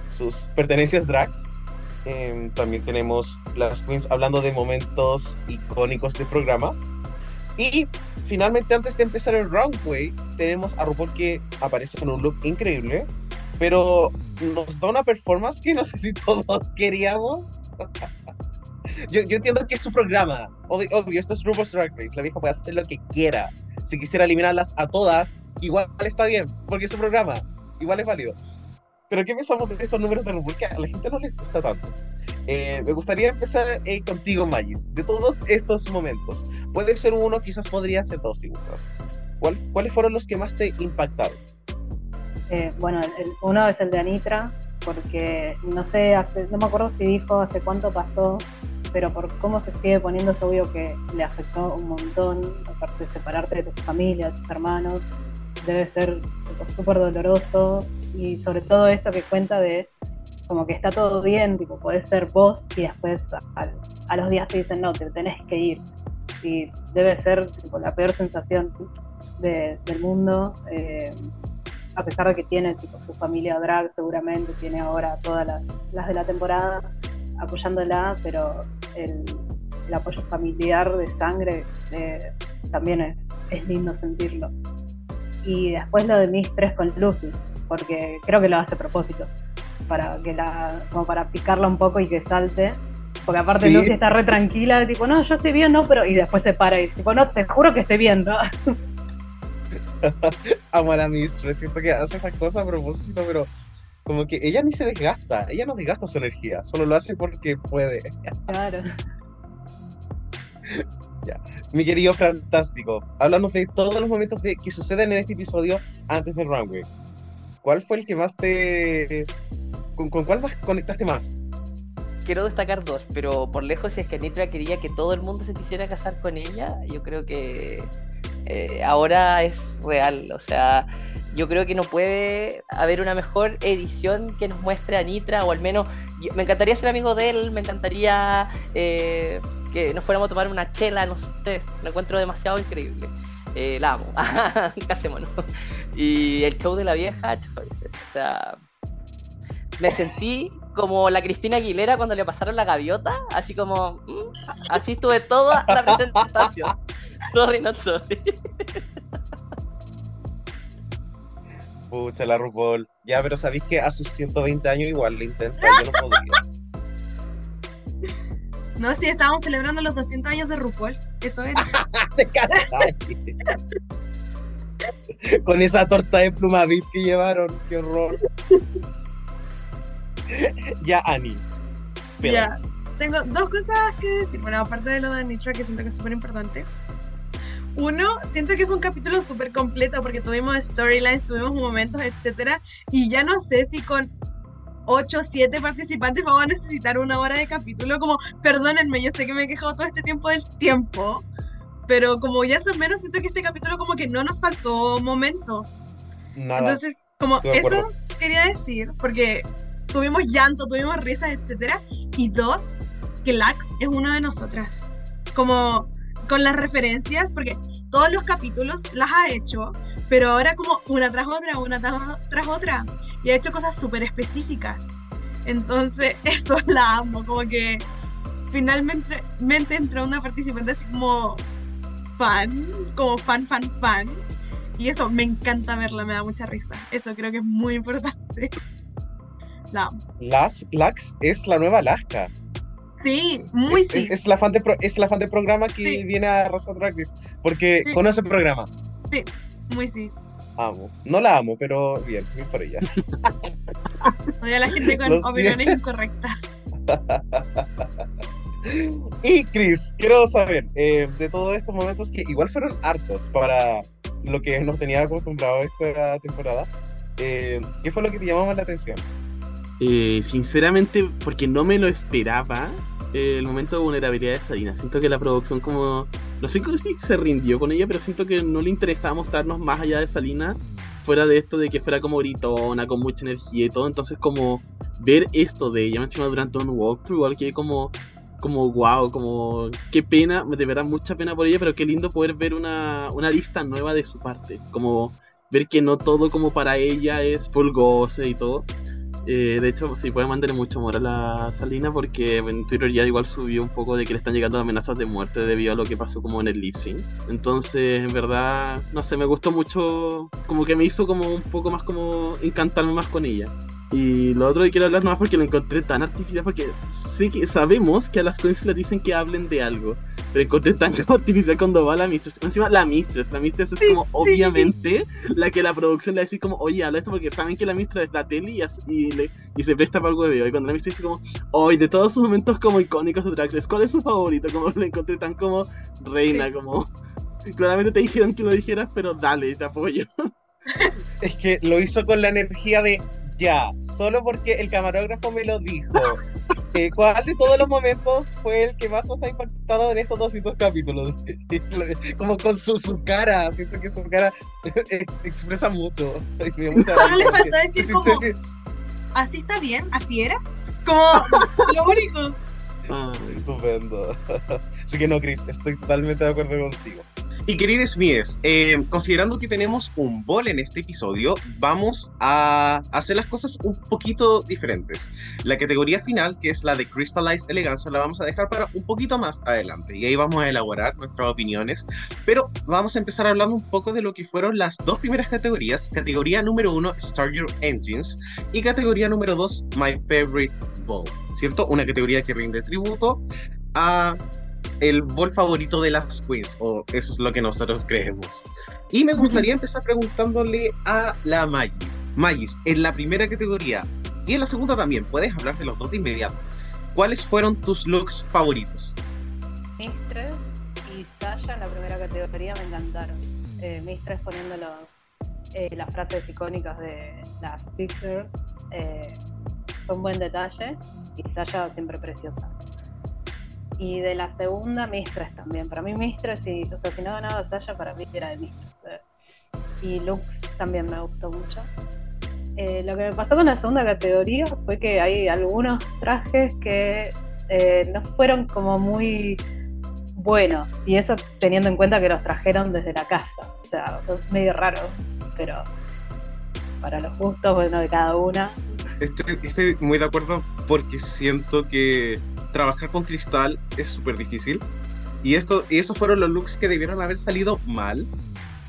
sus pertenencias drag. Eh, también tenemos las queens hablando de momentos icónicos del programa. Y finalmente, antes de empezar el runway, tenemos a RuPaul que aparece con un look increíble, pero nos da una performance que no sé si todos queríamos. Yo, yo entiendo que es su programa. Obvio, obvio, esto es RuPaul's Drag Race. La vieja puede hacer lo que quiera. Si quisiera eliminarlas a todas, igual está bien, porque es su programa. Igual es válido. Pero ¿qué pensamos de estos números de RuPaul que a la gente no les gusta tanto? Eh, me gustaría empezar eh, contigo, Magis. De todos estos momentos, puede ser uno, quizás podría ser dos, si gustas. ¿Cuál- ¿Cuáles fueron los que más te impactaron? Eh, bueno, el- el- uno es el de Anitra, porque no sé, hace, no me acuerdo si dijo hace cuánto pasó, pero por cómo se sigue poniendo es obvio que le afectó un montón, aparte de separarte de tu familia, de tus hermanos, debe ser súper doloroso y sobre todo esto que cuenta de como que está todo bien, tipo, podés ser vos y después a, los días te dicen no, te tenés que ir. Y debe ser tipo, la peor sensación de- del mundo. eh, a pesar de que tiene tipo, su familia drag, seguramente tiene ahora todas las de la temporada apoyándola, pero el, el apoyo familiar de sangre eh, también es, es lindo sentirlo. Y después lo de mis tres con Lucy, porque creo que lo hace a propósito, para que la, como para picarla un poco y que salte. Porque aparte Sí. Lucy está re tranquila, tipo, no, yo estoy bien, no, pero. Y después se para y tipo, no, te juro que estoy bien, ¿no? Amo a la Mistress, siento que hace estas cosas a propósito, pero como que ella ni se desgasta, ella no desgasta su energía, solo lo hace porque puede. Claro. Mi querido Fantástico, háblanos de todos los momentos de, que suceden en este episodio antes del runway. ¿Cuál fue el que más te... ¿Con, con cuál más conectaste más? Quiero destacar dos, pero por lejos, si es que Nitra quería que todo el mundo se quisiera casar con ella, yo creo que eh, ahora es real. O sea, yo creo que no puede haber una mejor edición que nos muestre a Nitra, o al menos me encantaría ser amigo de él, me encantaría eh, que nos fuéramos a tomar una chela, no sé, lo encuentro demasiado increíble. Eh, la amo, casémonos. Y el show de la vieja. O sea, me sentí como la Cristina Aguilera cuando le pasaron la gaviota, así como, mm, así estuve toda la presentación. Sorry, not sorry. Pucha, la RuPaul. Ya, pero sabéis que a sus 120 años igual le intenta, yo no podría. No, sí, estábamos celebrando los 200 años de RuPaul. Eso era. Te. Con esa torta de pluma beat que llevaron, qué horror. ya, Ani. Ya. Tengo dos cosas que decir. Bueno, aparte de lo de Nitra, que siento que es súper importante. Uno, siento que fue un capítulo súper completo porque tuvimos storylines, tuvimos momentos, etcétera. Y ya no sé si con 8 o 7 participantes vamos a necesitar una hora de capítulo. Como, perdónenme, yo sé que me he quejado todo este tiempo del tiempo. Pero como ya son menos, siento que este capítulo como que no nos faltó momento. Nada. Entonces, como de eso acuerdo. quería decir, porque tuvimos llanto, tuvimos risas, etcétera. Y dos, que Lax es una de nosotras. Como con las referencias, porque todos los capítulos las ha hecho, pero ahora como una tras otra, una tras, otra. Y ha hecho cosas súper específicas. Entonces, esto la amo, como que finalmente mente entró una participante así como fan, como fan, fan, fan. Y eso, me encanta verla, me da mucha risa. Eso creo que es muy importante. La amo. Las, Lax es la nueva Alaska. Sí, muy es, sí. es- es la fan de pro- es la fan del programa que Sí. viene a Rosa Drag Race. Porque Sí. conoce el programa. Muy sí. Amo. No la amo, pero bien, bien por ella. Oye, la gente con Lo opiniones siento. incorrectas. Y Chris, quiero saber, eh, de todos estos momentos que igual fueron hartos para lo que nos tenía acostumbrado esta temporada, eh, ¿qué fue lo que te llamó más la atención? Eh, sinceramente, porque no me lo esperaba, eh, el momento de vulnerabilidad de Sarina. Siento que la producción como... Sé si se rindió con ella, pero siento que no le interesaba mostrarnos más allá de Salina fuera de esto de que fuera como gritona, con mucha energía y todo, entonces como ver esto de ella encima durante un walkthrough, igual que como como wow, como qué pena, de verdad mucha pena por ella, pero qué lindo poder ver una, una lista nueva de su parte, como ver que no todo como para ella es full y todo. Eh, de hecho, sí puede mandarle mucho amor a la Salina porque en Twitter ya igual subió un poco de que le están llegando amenazas de muerte debido a lo que pasó como en el lip. Entonces, en verdad, no sé, me gustó mucho, como que me hizo como un poco más como encantarme más con ella. Y lo otro que quiero hablar más porque lo encontré tan artificial, porque sí que sabemos que a las le dicen que hablen de algo, pero encontré tan artificial cuando va la mistress. Encima la mistress, la mistress es como obviamente la que la producción le dice como, oye, habla esto porque saben que la mistress es la tele y, y, le- y se presta para algo de video. Y cuando la mistress dice como, oye, de todos sus momentos como icónicos de Drag Race, ¿cuál es su favorito? Como lo encontré tan como reina, como... Claramente te dijeron que lo dijeras, pero dale, te apoyo. Es que lo hizo con la energía de ya, solo porque el camarógrafo me lo dijo. Eh, ¿Cuál de todos los momentos fue el que más os ha impactado en estos 200 capítulos? Como con su, su cara, siento que su cara ex- expresa mucho. Solo le faltó decir como- sí, sí. Así está bien, así era. Como lo único. Estupendo. Así que no, Chris, estoy totalmente de acuerdo contigo. Y queridos míos, eh, considerando que tenemos un bol en este episodio, vamos a hacer las cosas un poquito diferentes. La categoría final, que es la de Crystallized Eleganza, la vamos a dejar para un poquito más adelante. Y ahí vamos a elaborar nuestras opiniones. Pero vamos a empezar hablando un poco de lo que fueron las dos primeras categorías. Categoría número uno, Start Your Engines. Y categoría número dos, My Favorite Ball. ¿Cierto? Una categoría que rinde tributo a el bol favorito de las queens, o eso es lo que nosotros creemos. Y me gustaría empezar preguntándole a la Magis. Magis, en la primera categoría y en la segunda también, puedes hablar de los dos de inmediato. ¿Cuáles fueron tus looks favoritos? Mistress y Sasha en la primera categoría me encantaron. Eh, Mistress poniendo los, eh, las frases icónicas de las Pictures eh, fue un buen detalle y Sasha siempre preciosa. Y de la segunda, Mistress también. Para mí, Mistress, y, o sea, si no ganaba Sasha, para mí era de Mistress. Y Lux también me gustó mucho. Eh, lo que me pasó con la segunda categoría fue que hay algunos trajes que eh, no fueron como muy buenos. Y eso teniendo en cuenta que los trajeron desde la casa. O sea, es medio raro. Pero para los gustos, bueno, de cada una. Estoy muy de acuerdo porque siento que trabajar con cristal es súper difícil. Y, esto, y esos fueron los looks que debieron haber salido mal.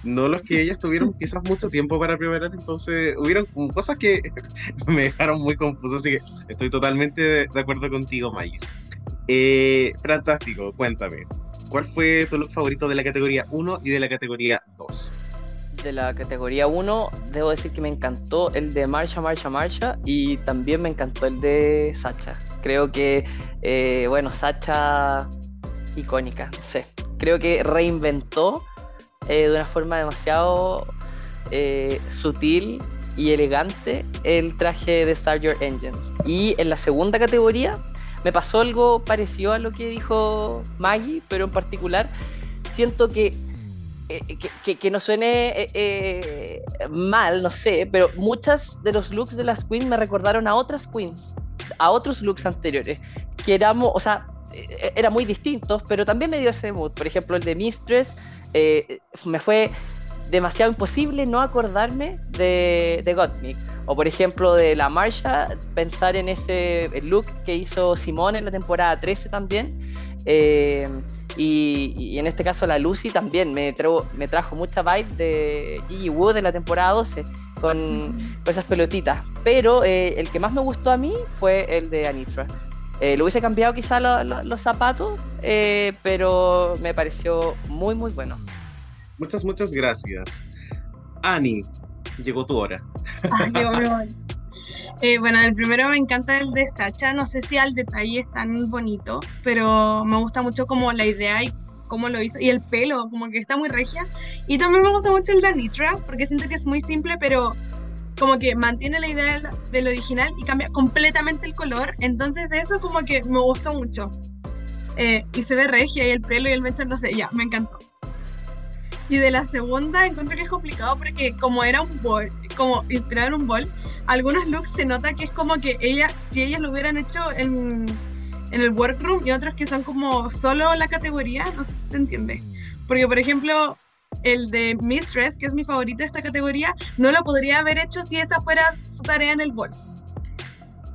No los que ellas tuvieron quizás mucho tiempo para preparar. Entonces hubieron cosas que me dejaron muy confuso. Así que estoy totalmente de, de acuerdo contigo, Maíz. Eh, fantástico, cuéntame. ¿Cuál fue tu look favorito de la categoría 1 y de la categoría 2? De la categoría 1, debo decir que me encantó el de Marsha, Marsha, Marsha y también me encantó el de Sacha. Creo que, eh, bueno, Sacha icónica. Creo que reinventó eh, de una forma demasiado eh, sutil y elegante el traje de Star Your Engines. Y en la segunda categoría me pasó algo parecido a lo que dijo Maggie, pero en particular siento que que, que- que no suene eh, eh, mal, no sé, pero muchas de los looks de las queens me recordaron a otras queens, a otros looks anteriores, que éramos, o sea, eh, eran muy distintos, pero también me dio ese mood. Por ejemplo, el de Mistress, eh, me fue demasiado imposible no acordarme de, de Gottmik. O por ejemplo de la Marsha, pensar en ese look que hizo Simone en la temporada 13 también. Eh, y, y en este caso la Lucy también me, trajo me trajo mucha vibe de Gigi Wood en la temporada 12 con, con esas pelotitas. Pero eh, el que más me gustó a mí fue el de Anitra. Eh, lo hubiese cambiado quizá lo- lo- los zapatos, eh, pero me pareció muy muy bueno. Muchas, muchas gracias. Ani, llegó tu hora. Ah, llegó mi momento. Eh, bueno, el primero me encanta el de Sacha, no sé si al detalle es tan bonito, pero me gusta mucho como la idea y cómo lo hizo, y el pelo, como que está muy regia. Y también me gusta mucho el de Anitra, porque siento que es muy simple, pero como que mantiene la idea del, del original y cambia completamente el color, entonces eso como que me gusta mucho. Eh, y se ve regia y el pelo y el mechón, no sé, ya, me encantó. Y de la segunda encuentro que es complicado porque como era un bol, como inspirado en un bol, algunos looks se nota que es como que ella, si ellas lo hubieran hecho en, en el workroom y otros que son como solo la categoría, no sé si se entiende. Porque por ejemplo, el de Mistress, que es mi favorito de esta categoría, no lo podría haber hecho si esa fuera su tarea en el bol.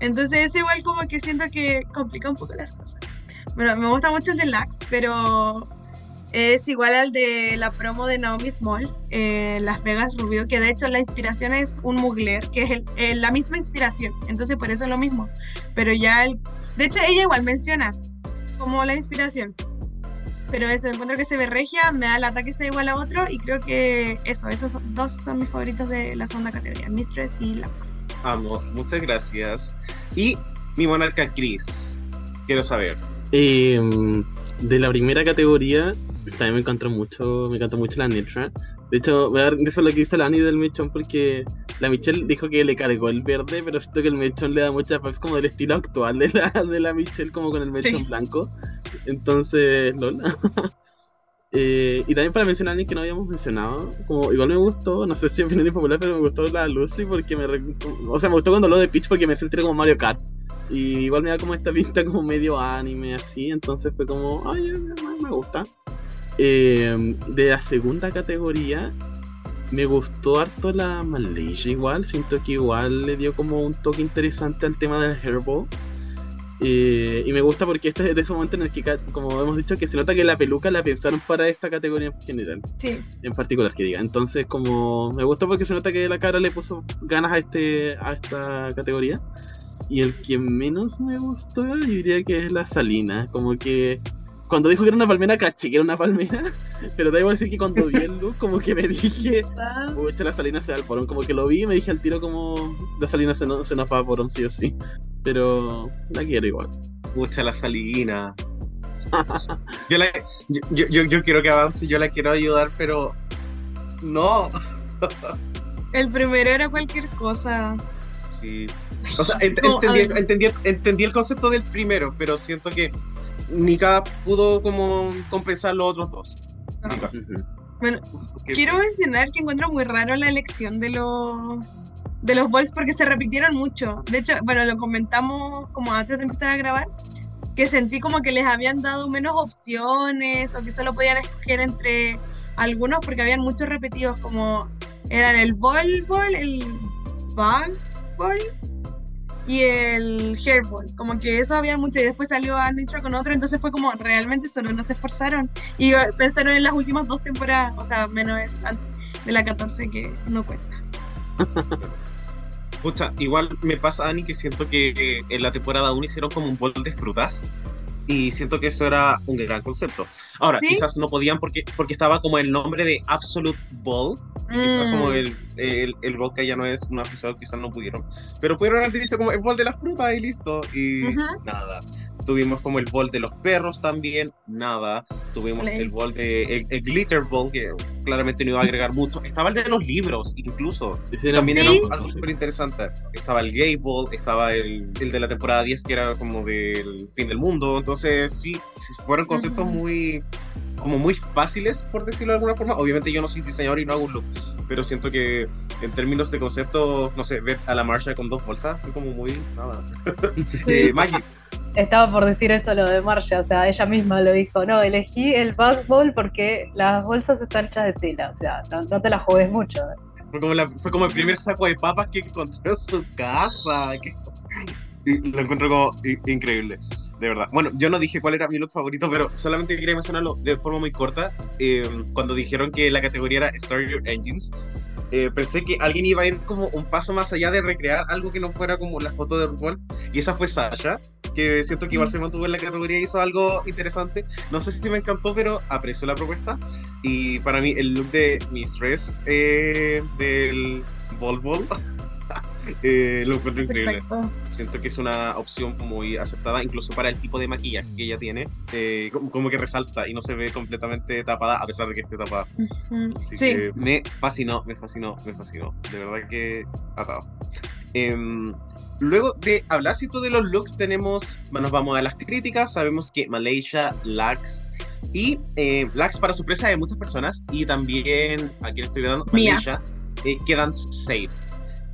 Entonces es igual como que siento que complica un poco las cosas. Bueno, me gusta mucho el de pero es igual al de la promo de Naomi Smalls, eh, Las Vegas Rubio, que de hecho la inspiración es un Mugler, que es el- eh, la misma inspiración, entonces por eso es lo mismo. Pero ya, el- de hecho ella igual menciona como la inspiración. Pero eso, encuentro que se ve regia, me da el ataque sea igual a otro y creo que eso, esos son- dos son mis favoritos de la segunda categoría, Mistress y Lux. Amo, muchas gracias. Y mi monarca Chris. Quiero saber. Eh, de la primera categoría, también me encantó mucho, me encantó mucho la Netra. De hecho, voy a dar eso es lo que dice la Ani del mechón porque la Michelle dijo que le cargó el verde, pero siento que el mechón le da mucha vibes como del estilo actual de la, de la Michelle, como con el mechón Sí. blanco. Entonces, Lola. Eh, y también para mencionar a alguien que no habíamos mencionado, como igual me gustó, no sé si es opinión popular, pero me gustó la Lucy porque me, o sea, me gustó cuando lo de Peach porque me sentí como Mario Kart. Y igual me da como esta vista como medio anime así, entonces fue como, ay, me gusta. Eh, de la segunda categoría, me gustó harto la Malaysia igual, siento que igual le dio como un toque interesante al tema del Herbal. Eh, y me gusta porque este es de ese momento en el que, como hemos dicho, que se nota que la peluca la pensaron para esta categoría en general, Sí, en particular que diga. Entonces, como me gustó porque se nota que la cara le puso ganas a este a esta categoría. Y el que menos me gustó, yo diría que es la Salina. Como que cuando dijo que era una palmera, caché que era una palmera. Pero debo decir que cuando vi el look, como que me dije, ¿verdad? pucha, la Salina se da el porón. Como que lo vi y me dije al tiro, como la Salina se, no, se nos va a porón, sí o sí. Pero la quiero igual. Pucha, la salina. Yo, la- yo, yo, yo- yo quiero que avance, yo la quiero ayudar, pero. No. El primero era cualquier cosa. Sí. O sea, ent- No, entendí, entendí, entendí el concepto del primero, pero siento que Nika pudo como compensar los otros dos. Nika. Bueno, Porque- quiero mencionar que encuentro muy raro la elección de los de los bols porque se repitieron mucho. De hecho, bueno, lo comentamos como antes de empezar a grabar, que sentí como que les habían dado menos opciones o que solo podían escoger entre algunos porque habían muchos repetidos como eran el ball ball, el bag ball y el hairball. Como que eso había mucho y después salió a con otro, entonces fue como realmente solo no se esforzaron y eh, pensaron en las últimas dos temporadas, o sea, menos de la 14 que no cuenta. Pucha, igual me pasa, Ani, que siento que en la temporada 1 hicieron como un bol de frutas. Y siento que eso era un gran concepto. Ahora, ¿Sí? quizás no podían porque, porque estaba como el nombre de Absolute Ball. Y quizás Mm. como el, el, el bol que ya no es un episodio, quizás no pudieron. Pero pudieron haber dicho como el bol de las frutas y listo. Y Ujú. nada. Tuvimos como el bol de los perros también, nada. Tuvimos Play. el bol de el, el Glitter Ball, que claramente no iba a agregar mucho. Estaba el de los libros, incluso. También Sí. era algo súper interesante. Estaba el Gay Ball, estaba el, el de la temporada 10 que era como del fin del mundo. Entonces, sí, fueron conceptos Ujú. muy como muy fáciles, por decirlo de alguna forma. Obviamente yo no soy diseñador y no hago un look, pero siento que en términos de concepto, no sé, ver a la Marsha con dos bolsas fue como muy nada. Eh, Magic, Estaba por decir eso lo de Marcia, o sea, ella misma lo dijo, no, elegí el basketball porque las bolsas están hechas de tela, o sea, no, no te las juegues mucho. fue como, la- fue como el primer saco de papas que encontró en su casa. que- y lo encuentro como increíble, de verdad. Bueno, yo no dije cuál era mi look favorito, pero solamente quería mencionarlo de forma muy corta. Eh, cuando dijeron que la categoría era Starter Engines, eh, pensé que alguien iba a ir como un paso más allá de recrear algo que no fuera como la foto de RuPaul, y esa fue Sasha, que siento que igual se mantuvo en la categoría y hizo algo interesante. No sé si me encantó, pero aprecio la propuesta. Y para mí, el look de Mistress eh, del Bol Bol eh, lo encuentro increíble. Perfecto. Siento que es una opción muy aceptada, incluso para el tipo de maquillaje que ella tiene. eh, como, que resalta y no se ve completamente tapada, a pesar de que esté tapada. Ujú. Así Sí, que me fascinó, me fascinó, me fascinó. De verdad que atado. Em, luego de hablar cierto, de los looks, tenemos, nos vamos a las críticas. Sabemos que Malaysia, Lax Y eh, Lax, para sorpresa de muchas personas, y también a quien estoy dando, Mía. eh, quedan safe.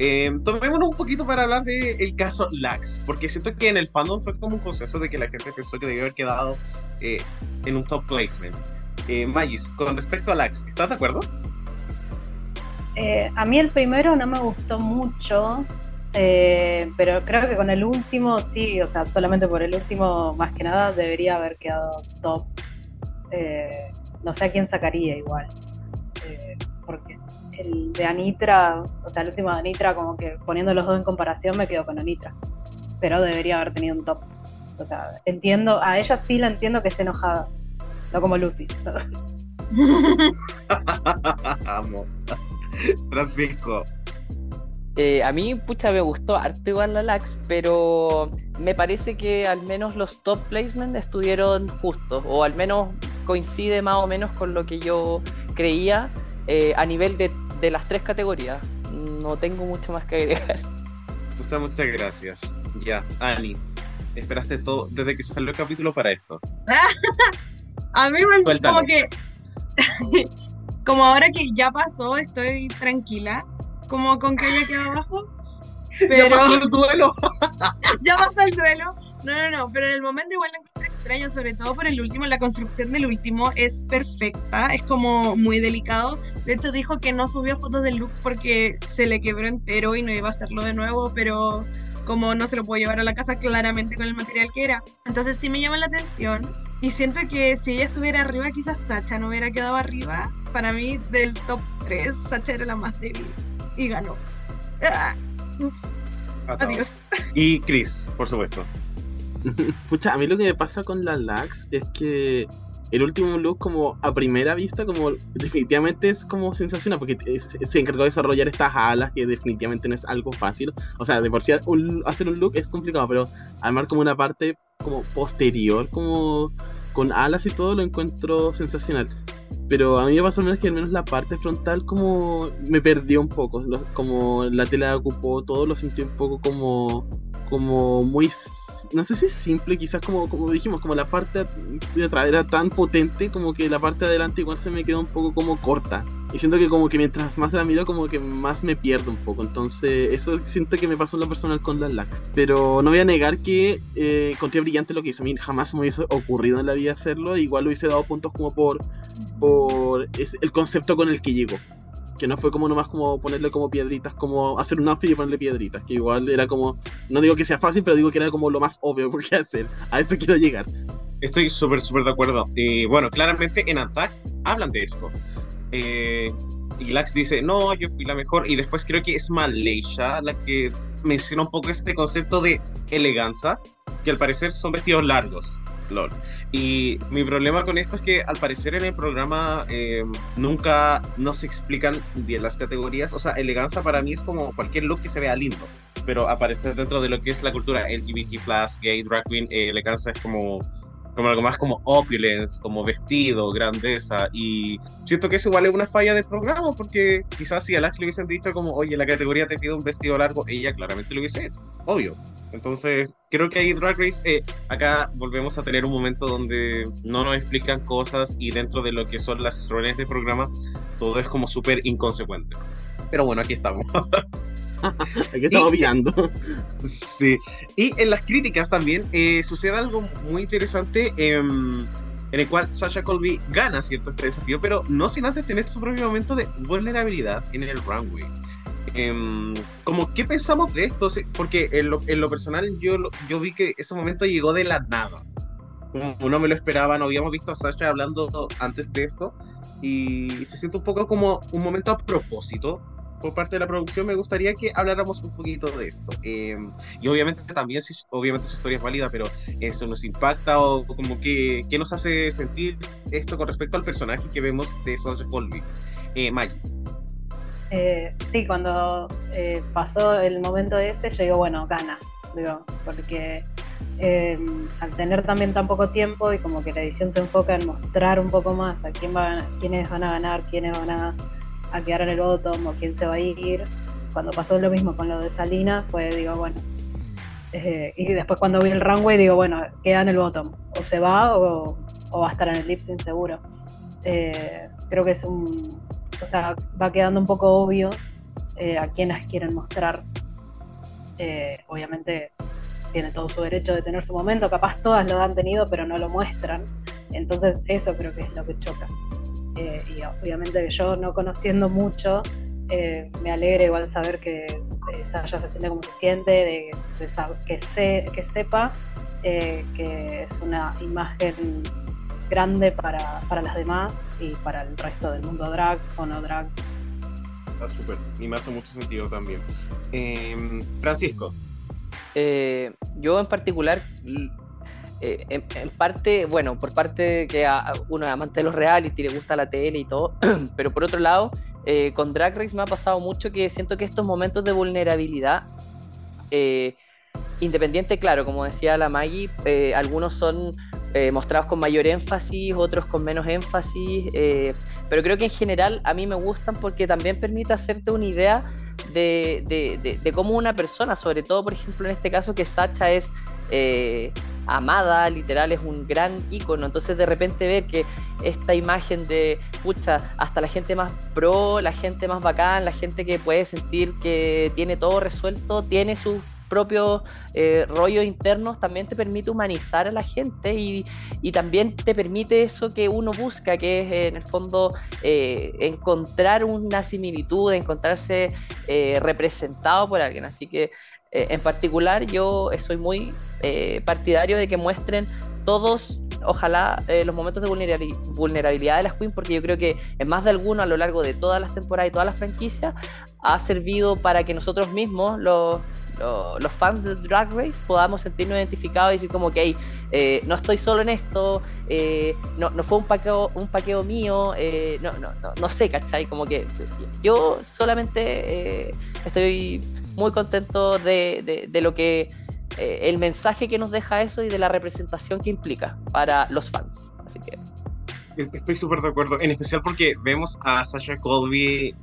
Eh, tomémonos un poquito para hablar del caso Lax, porque siento que en el fandom fue como un consenso de que la gente pensó que debió haber quedado eh, en un top placement. Eh, Magis, con respecto a Lax, ¿estás de acuerdo? Eh, a mí el primero no me gustó mucho, eh, pero creo que con el último sí, o sea, solamente por el último más que nada debería haber quedado top. No sé a quién sacaría igual, el de Anitra, o sea, el último de Anitra, como que poniendo los dos en comparación me quedo con Anitra, pero debería haber tenido un top. O sea, entiendo, a ella sí la entiendo que esté enojada, no como Lucy. Amo. Francisco. Eh, a mí, pucha, me gustó harto igual la Lax, pero me parece que al menos los top placements estuvieron justos, o al menos coincide más o menos con lo que yo creía eh, a nivel de, de las tres categorías. No tengo mucho más que agregar. Muchas, muchas gracias. Ya, Ani, esperaste todo desde que salió el capítulo para esto. A mí me Suéltalo. como que como ahora que ya pasó, estoy tranquila, como con que ella queda abajo. Pero Ya pasó el duelo. ya pasó el duelo. No, no, no, pero en el momento igual lo encontré extraño, sobre todo por el último, la construcción del último es perfecta, es como muy delicado. De hecho dijo que no subió fotos del look porque se le quebró entero y no iba a hacerlo de nuevo, pero como no se lo puedo llevar a la casa claramente con el material que era. Entonces sí me llama la atención y siento que si ella estuviera arriba, quizás Sacha no hubiera quedado arriba. Para mí, del top 3, Sacha era la más débil y ganó. Ah, ups, adiós. Y Chris, por supuesto. Pucha, a mí lo que me pasa con la Lax es que el último look, como a primera vista, como definitivamente es como sensacional, porque es- se encargó de desarrollar estas alas, que definitivamente no es algo fácil. O sea, de por sí un- hacer un look es complicado, pero armar como una parte como posterior, como con alas y todo, lo encuentro sensacional. Pero a mí me pasó al menos que al menos la parte frontal como me perdió un poco. Como la tela ocupó todo, lo sentí un poco como como muy no sé si simple quizás como como dijimos como la parte de atrás era tan potente como que la parte de adelante igual se me quedó un poco como corta. Y siento que como que mientras más la miro como que más me pierdo un poco. Entonces eso siento que me pasó en lo personal con la Lax. Pero no voy a negar que eh, encontré brillante lo que hizo. A mí jamás me hubiese ocurrido en la vida hacerlo. Igual lo hubiese dado puntos como por por el concepto con el que llegó que no fue como nomás como ponerle como piedritas, como hacer un outfit y ponerle piedritas, que igual era como, no digo que sea fácil, pero digo que era como lo más obvio por qué hacer. A eso quiero llegar. Estoy súper, súper de acuerdo. Y bueno, claramente en Attack hablan de esto. Eh, y Lax dice, no, yo fui la mejor. Y después creo que es Malaysia la que menciona un poco este concepto de elegancia, que al parecer son vestidos largos. Lol. Y mi problema con esto es que al parecer en el programa eh, nunca nos explican bien las categorías. O sea, elegancia para mí es como cualquier look que se vea lindo. Pero aparecer dentro de lo que es la cultura LGBT, gay, drag queen, eh, elegancia es como como algo más como opulence, como vestido, grandeza, y siento que eso igual es una falla del programa, porque quizás si a Lax le hubiesen dicho como, oye, la categoría te pide un vestido largo, ella claramente lo hubiese hecho, obvio. Entonces, creo que ahí Drag Race, eh, acá volvemos a tener un momento donde no nos explican cosas y dentro de lo que son las historias del programa, todo es como súper inconsecuente. Pero bueno, aquí estamos. Aquí estamos pillando. Sí. Y en las críticas también eh, sucede algo muy interesante em, en el cual Sasha Colby gana cierto este desafío, pero no sin antes tener su propio momento de vulnerabilidad en el runway. Em, como, ¿qué pensamos de esto? Porque en lo, personal yo, yo vi que ese momento llegó de la nada. No me lo esperaba, no habíamos visto a Sasha hablando antes de esto y se siente un poco como un momento a propósito por parte de la producción, me gustaría que habláramos un poquito de esto. Eh, y obviamente también, si, obviamente su historia es válida, pero eso nos impacta o como que, ¿qué nos hace sentir esto con respecto al personaje que vemos de Sasha Colby? Eh, Magis. Eh, sí, cuando eh, pasó el momento ese, yo digo, bueno, gana, digo, porque eh, al tener también tan poco tiempo y como que la edición se enfoca en mostrar un poco más a quién va a quiénes van a ganar, quiénes van a, quedar en el bottom o quién se va a ir. Cuando pasó lo mismo con lo de Salinas, fue, digo, bueno. eh, y después cuando vi el runway, digo, bueno, queda en el bottom. O se va o, va a estar en el lip seguro. Eh, creo que es un. O sea, va quedando un poco obvio eh, a quienes quieren mostrar. Eh, obviamente tiene todo su derecho de tener su momento, capaz todas lo han tenido, pero no lo muestran. Entonces, eso creo que es lo que choca. y obviamente yo, no conociendo mucho, me alegra igual saber que Sasha se siente como se siente, de, que, que sepa que es una imagen grande para, para las demás y para el resto del mundo drag o no drag. Está súper, y me hace mucho sentido también. Em, Francisco. Eh, yo en particular, eh, en, parte, bueno, por parte que uno es amante de los reality, le gusta la tele y todo, pero por otro lado, eh, con Drag Race me ha pasado mucho que siento que estos momentos de vulnerabilidad, independiente, claro, como decía la Maggie, algunos son eh, mostrados con mayor énfasis, otros con menos énfasis, eh, pero creo que en general a mí me gustan porque también permite hacerte una idea de, cómo una persona, sobre todo por ejemplo en este caso que Sacha es eh, amada, literal es un gran ícono, entonces de repente ver que esta imagen de, pucha, hasta la gente más pro, la gente más bacán, la gente que puede sentir que tiene todo resuelto, tiene sus propios eh, rollos internos también te permite humanizar a la gente y, también te permite eso que uno busca, que es en el fondo eh, encontrar una similitud, encontrarse eh, representado por alguien. Así que en particular yo soy muy partidario de que muestren todos ojalá los momentos de vulnerabilidad de las Queens, porque yo creo que en más de alguno a lo largo de todas las temporadas y todas las franquicias ha servido para que nosotros mismos, los, los fans de Drag Race podamos sentirnos identificados y decir como que eh, no estoy solo en esto, eh, no, fue un paqueo, un paqueo mío, eh, no, no, no, no, sé, ¿cachai? Como que yo solamente estoy muy contento de, de, lo que el mensaje que nos deja eso y de la representación que implica para los fans. Así que Estoy súper de acuerdo, en especial porque vemos a Sasha Colby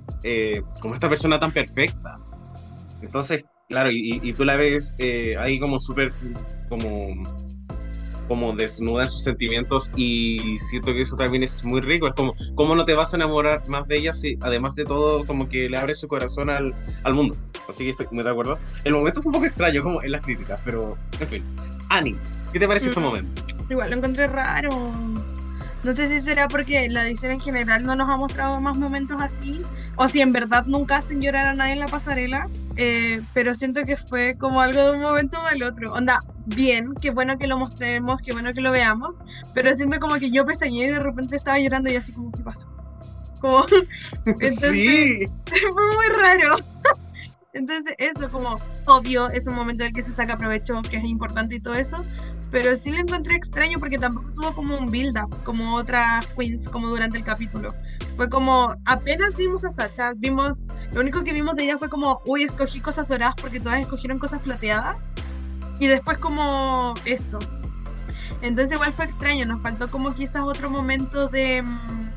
como esta persona tan perfecta. Entonces, Claro, y, tú la ves eh, ahí como súper, como, como desnuda en sus sentimientos y siento que eso también es muy rico. Es como, ¿cómo no te vas a enamorar más de ella si además de todo como que le abre su corazón al, al mundo? Así que estoy muy de acuerdo. El momento fue un poco extraño como en las críticas, pero en fin. Ani, ¿qué te parece este mm. momento? Igual lo encontré raro. No sé si será porque la edición en general no nos ha mostrado más momentos así, o si en verdad nunca hacen llorar a nadie en la pasarela, eh, pero siento que fue como algo de un momento al otro. Onda, bien, qué bueno que lo mostremos, qué bueno que lo veamos, pero siento como que yo pestañeé y de repente estaba llorando y así como, ¿qué pasó? Como, entonces, sí. fue muy raro. Entonces, eso como obvio, es un momento del que se saca provecho, que es importante y todo eso, pero sí lo encontré extraño porque tampoco tuvo como un build-up, como otras queens, como durante el capítulo. Fue como, apenas vimos a Sacha, vimos, lo único que vimos de ella fue como, uy, escogí cosas doradas porque todas escogieron cosas plateadas, y después como esto. Entonces igual fue extraño, nos faltó como quizás otro momento de... Mm,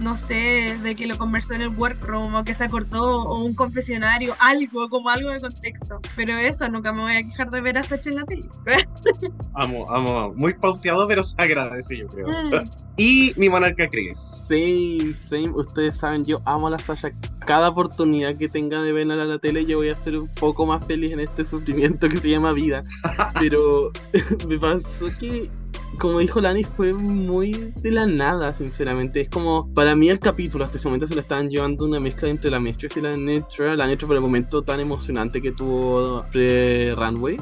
no sé, de que lo conversó en el workroom o que se acortó o un confesionario, algo, como algo de contexto. Pero eso, nunca me voy a quejar de ver a Sacha en la tele. amo, amo, Muy pauteado, pero se agradece, yo creo. Mm. y mi monarca Chris. Sí, sí, ustedes saben, yo amo a la Sasha. Cada oportunidad que tenga de verla a la tele, yo voy a ser un poco más feliz en este sufrimiento que se llama vida. pero me pasó que como dijo Lani, fue muy de la nada, sinceramente. Es como, para mí el capítulo hasta ese momento se lo estaban llevando una mezcla entre la Mistress y la Netra. La Netra por el momento tan emocionante que tuvo pre-Runway.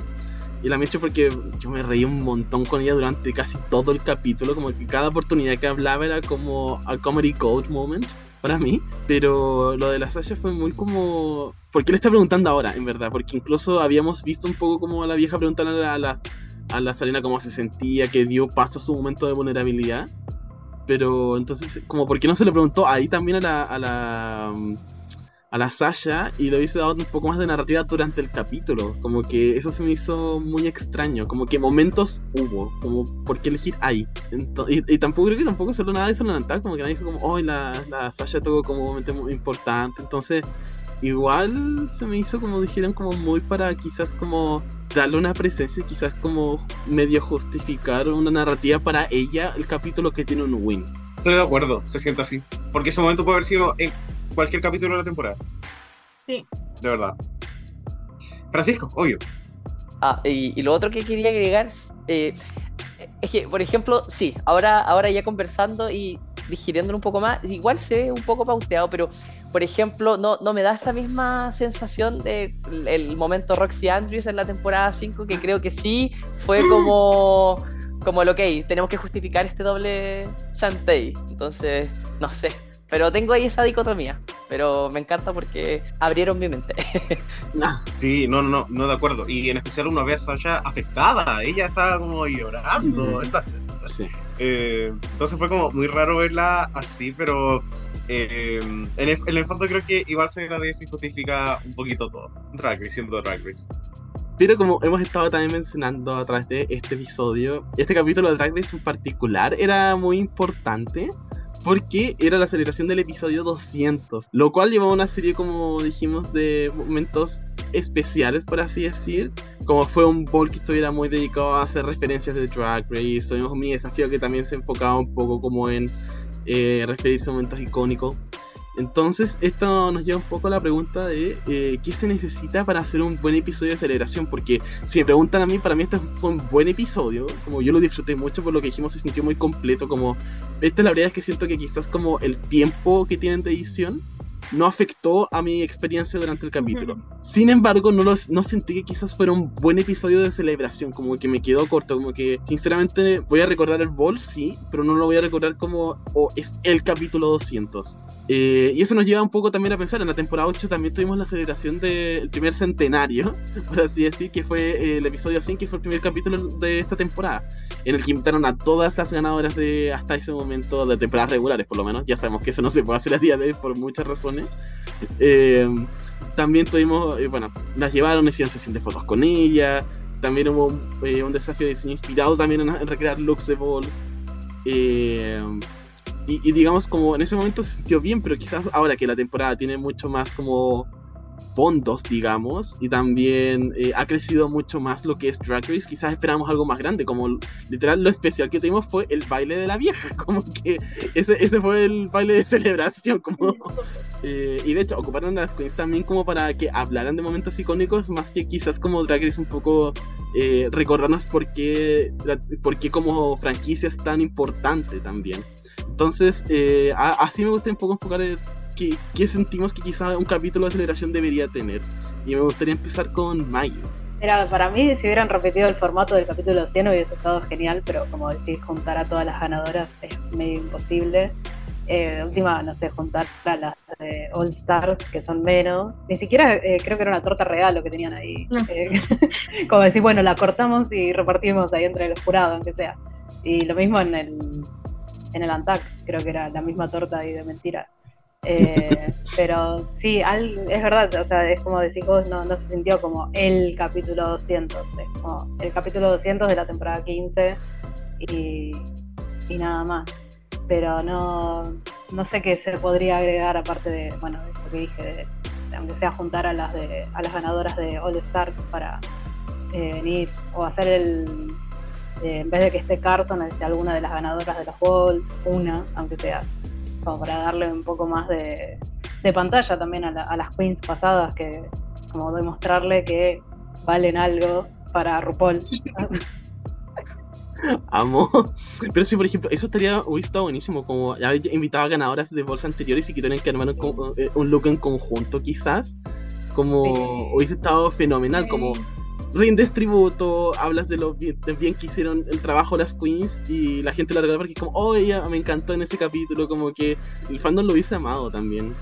Y la Mistress porque yo me reí un montón con ella durante casi todo el capítulo. Como que cada oportunidad que hablaba era como a comedy gold moment para mí. Pero lo de la Sasha fue muy como... ¿Por qué le está preguntando ahora, en verdad? Porque incluso habíamos visto un poco como a la vieja preguntarle a la a la Salina cómo se sentía, que dio paso a su momento de vulnerabilidad. Pero entonces, como, ¿por qué no se le preguntó ahí también a la, a la, a la Sasha y lo hizo dado un poco más de narrativa durante el capítulo? Como que eso se me hizo muy extraño, como que momentos hubo, como, ¿por qué elegir ahí? y, tampoco creo que tampoco solo nada de eso como que nadie dijo como, oh, la, la Sasha tuvo como un momento muy importante, entonces igual se me hizo como dijeron como muy para quizás como darle una presencia, quizás como medio justificar una narrativa para ella el capítulo que tiene un win. Estoy de acuerdo, se siente así. Porque ese momento puede haber sido en cualquier capítulo de la temporada. Sí. De verdad. Francisco, obvio. Ah, y, y lo otro que quería agregar eh, es que, por ejemplo, sí, ahora, ahora ya conversando y digiriéndolo un poco más, igual se ve un poco pauteado, pero, por ejemplo, no, no me da esa misma sensación de el momento Roxy Andrews en la temporada 5, que creo que sí fue como, como el ok, tenemos que justificar este doble Shantae. Entonces, no sé, pero tengo ahí esa dicotomía. Pero me encanta porque abrieron mi mente. Nah, Sí, no, no, no, no de acuerdo. Y en especial una vez a Sasha afectada. Ella estaba como llorando. Está- sí. Eh, entonces fue como muy raro verla así, pero eh, en, el, en el fondo creo que igual se agradece y justifica un poquito todo. Drag Race, siendo Drag Race. Pero como hemos estado también mencionando a través de este episodio, este capítulo de Drag Race en particular era muy importante porque era la celebración del episodio 200, lo cual llevaba una serie, como dijimos, de momentos especiales, por así decir, como fue un ball que estuviera muy dedicado a hacer referencias de Drag Race, tuvimos mi desafío que también se enfocaba un poco como en eh, referirse a momentos icónicos. Entonces, esto nos lleva un poco a la pregunta de eh, qué se necesita para hacer un buen episodio de celebración. Porque si me preguntan a mí, para mí este fue un buen episodio. Como yo lo disfruté mucho por lo que dijimos, se sintió muy completo. Como esta la verdad es que siento que quizás como el tiempo que tienen de edición no afectó a mi experiencia durante el capítulo. Sin embargo, no, los, no sentí que quizás fuera un buen episodio de celebración, como que me quedó corto, como que sinceramente voy a recordar el ball, sí, pero no lo voy a recordar como o es el capítulo 200. Eh, y eso nos lleva un poco también a pensar, en la temporada 8 también tuvimos la celebración del primer centenario, por así decir, que fue eh, el episodio 100, que fue el primer capítulo de esta temporada, en el que invitaron a todas las ganadoras de hasta ese momento, de temporadas regulares por lo menos, ya sabemos que eso no se puede hacer a día de hoy por muchas razones. Eh, también tuvimos, eh, bueno, las llevaron, hicieron sesión de fotos con ella. También hubo un, eh, desafío de diseño inspirado también en, recrear looks de balls. Y, y digamos, como en ese momento se sintió bien, pero quizás ahora que la temporada tiene mucho más como fondos, digamos, y también eh, ha crecido mucho más lo que es Drag Race, quizás esperamos algo más grande, como literal lo especial que tuvimos fue el baile de la vieja, como que ese, ese fue el baile de celebración, como... Eh, y de hecho, ocuparon las queens también como para que hablaran de momentos icónicos, más que quizás como Drag Race un poco eh, recordarnos por qué, por qué como franquicia es tan importante también. Entonces, así me gusta un poco enfocar qué, qué sentimos que quizás un capítulo de celebración debería tener. Y me gustaría empezar con Mayo. Era, para mí, si hubieran repetido el formato del capítulo 100 hubiese estado genial, pero como decís, juntar a todas las ganadoras es medio imposible. Eh, de última, no sé, juntar a las de All Stars, que son menos. Ni siquiera eh, creo que era una torta regalo que tenían ahí. No. Eh, como decir, bueno, la cortamos y repartimos ahí entre los jurados, aunque sea. Y lo mismo en el, en el Antac, creo que era la misma torta ahí de mentira. Eh, pero sí, al- es verdad, o sea, es como decís vos, no, no se sintió como el capítulo 200, es como el capítulo 200 de la temporada 15 y, nada más. Pero no, no sé qué se podría agregar aparte de, bueno, de que dije, de, aunque sea juntar a las, de, a las ganadoras de All Stars para eh, venir o hacer el, eh, en vez de que esté Carson, esté alguna de las ganadoras de los Balls, una, aunque sea, como para darle un poco más de, de pantalla también a, la- a las queens pasadas, que como demostrarle que valen algo para RuPaul. Amo. Pero sí, por ejemplo, eso estaría, hubiese estado buenísimo, como haber invitado a ganadoras de bolsa anteriores y que tuvieran que armar un, eh, un look en conjunto, quizás. Como Sí. hubiese estado fenomenal, como rindes tributo, hablas de lo bien, de bien que hicieron el trabajo las queens y la gente lo regala porque es como, oh, ella me encantó en ese capítulo, como que el fandom lo hubiese amado también.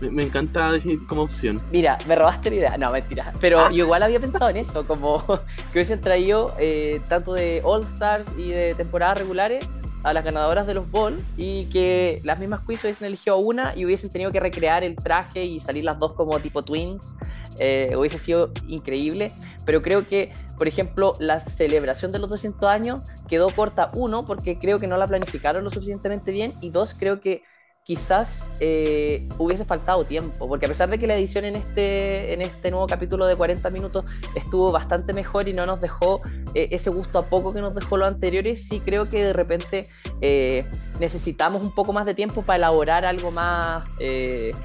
Me, me encanta como opción. Mira, me robaste la idea. No, mentira. Pero Ah. yo igual había pensado en eso, como que hubiesen traído eh, tanto de All Stars y de temporadas regulares a las ganadoras de los Ball y que las mismas quiz hubiesen elegido una y hubiesen tenido que recrear el traje y salir las dos como tipo twins. Eh, hubiese sido increíble, pero creo que, por ejemplo, la celebración de los 200 años quedó corta, uno, porque creo que no la planificaron lo suficientemente bien, y dos, creo que quizás eh, hubiese faltado tiempo, porque a pesar de que la edición en este, en este nuevo capítulo de 40 minutos estuvo bastante mejor y no nos dejó eh, ese gusto a poco que nos dejó los anteriores, sí creo que de repente eh, necesitamos un poco más de tiempo para elaborar algo más,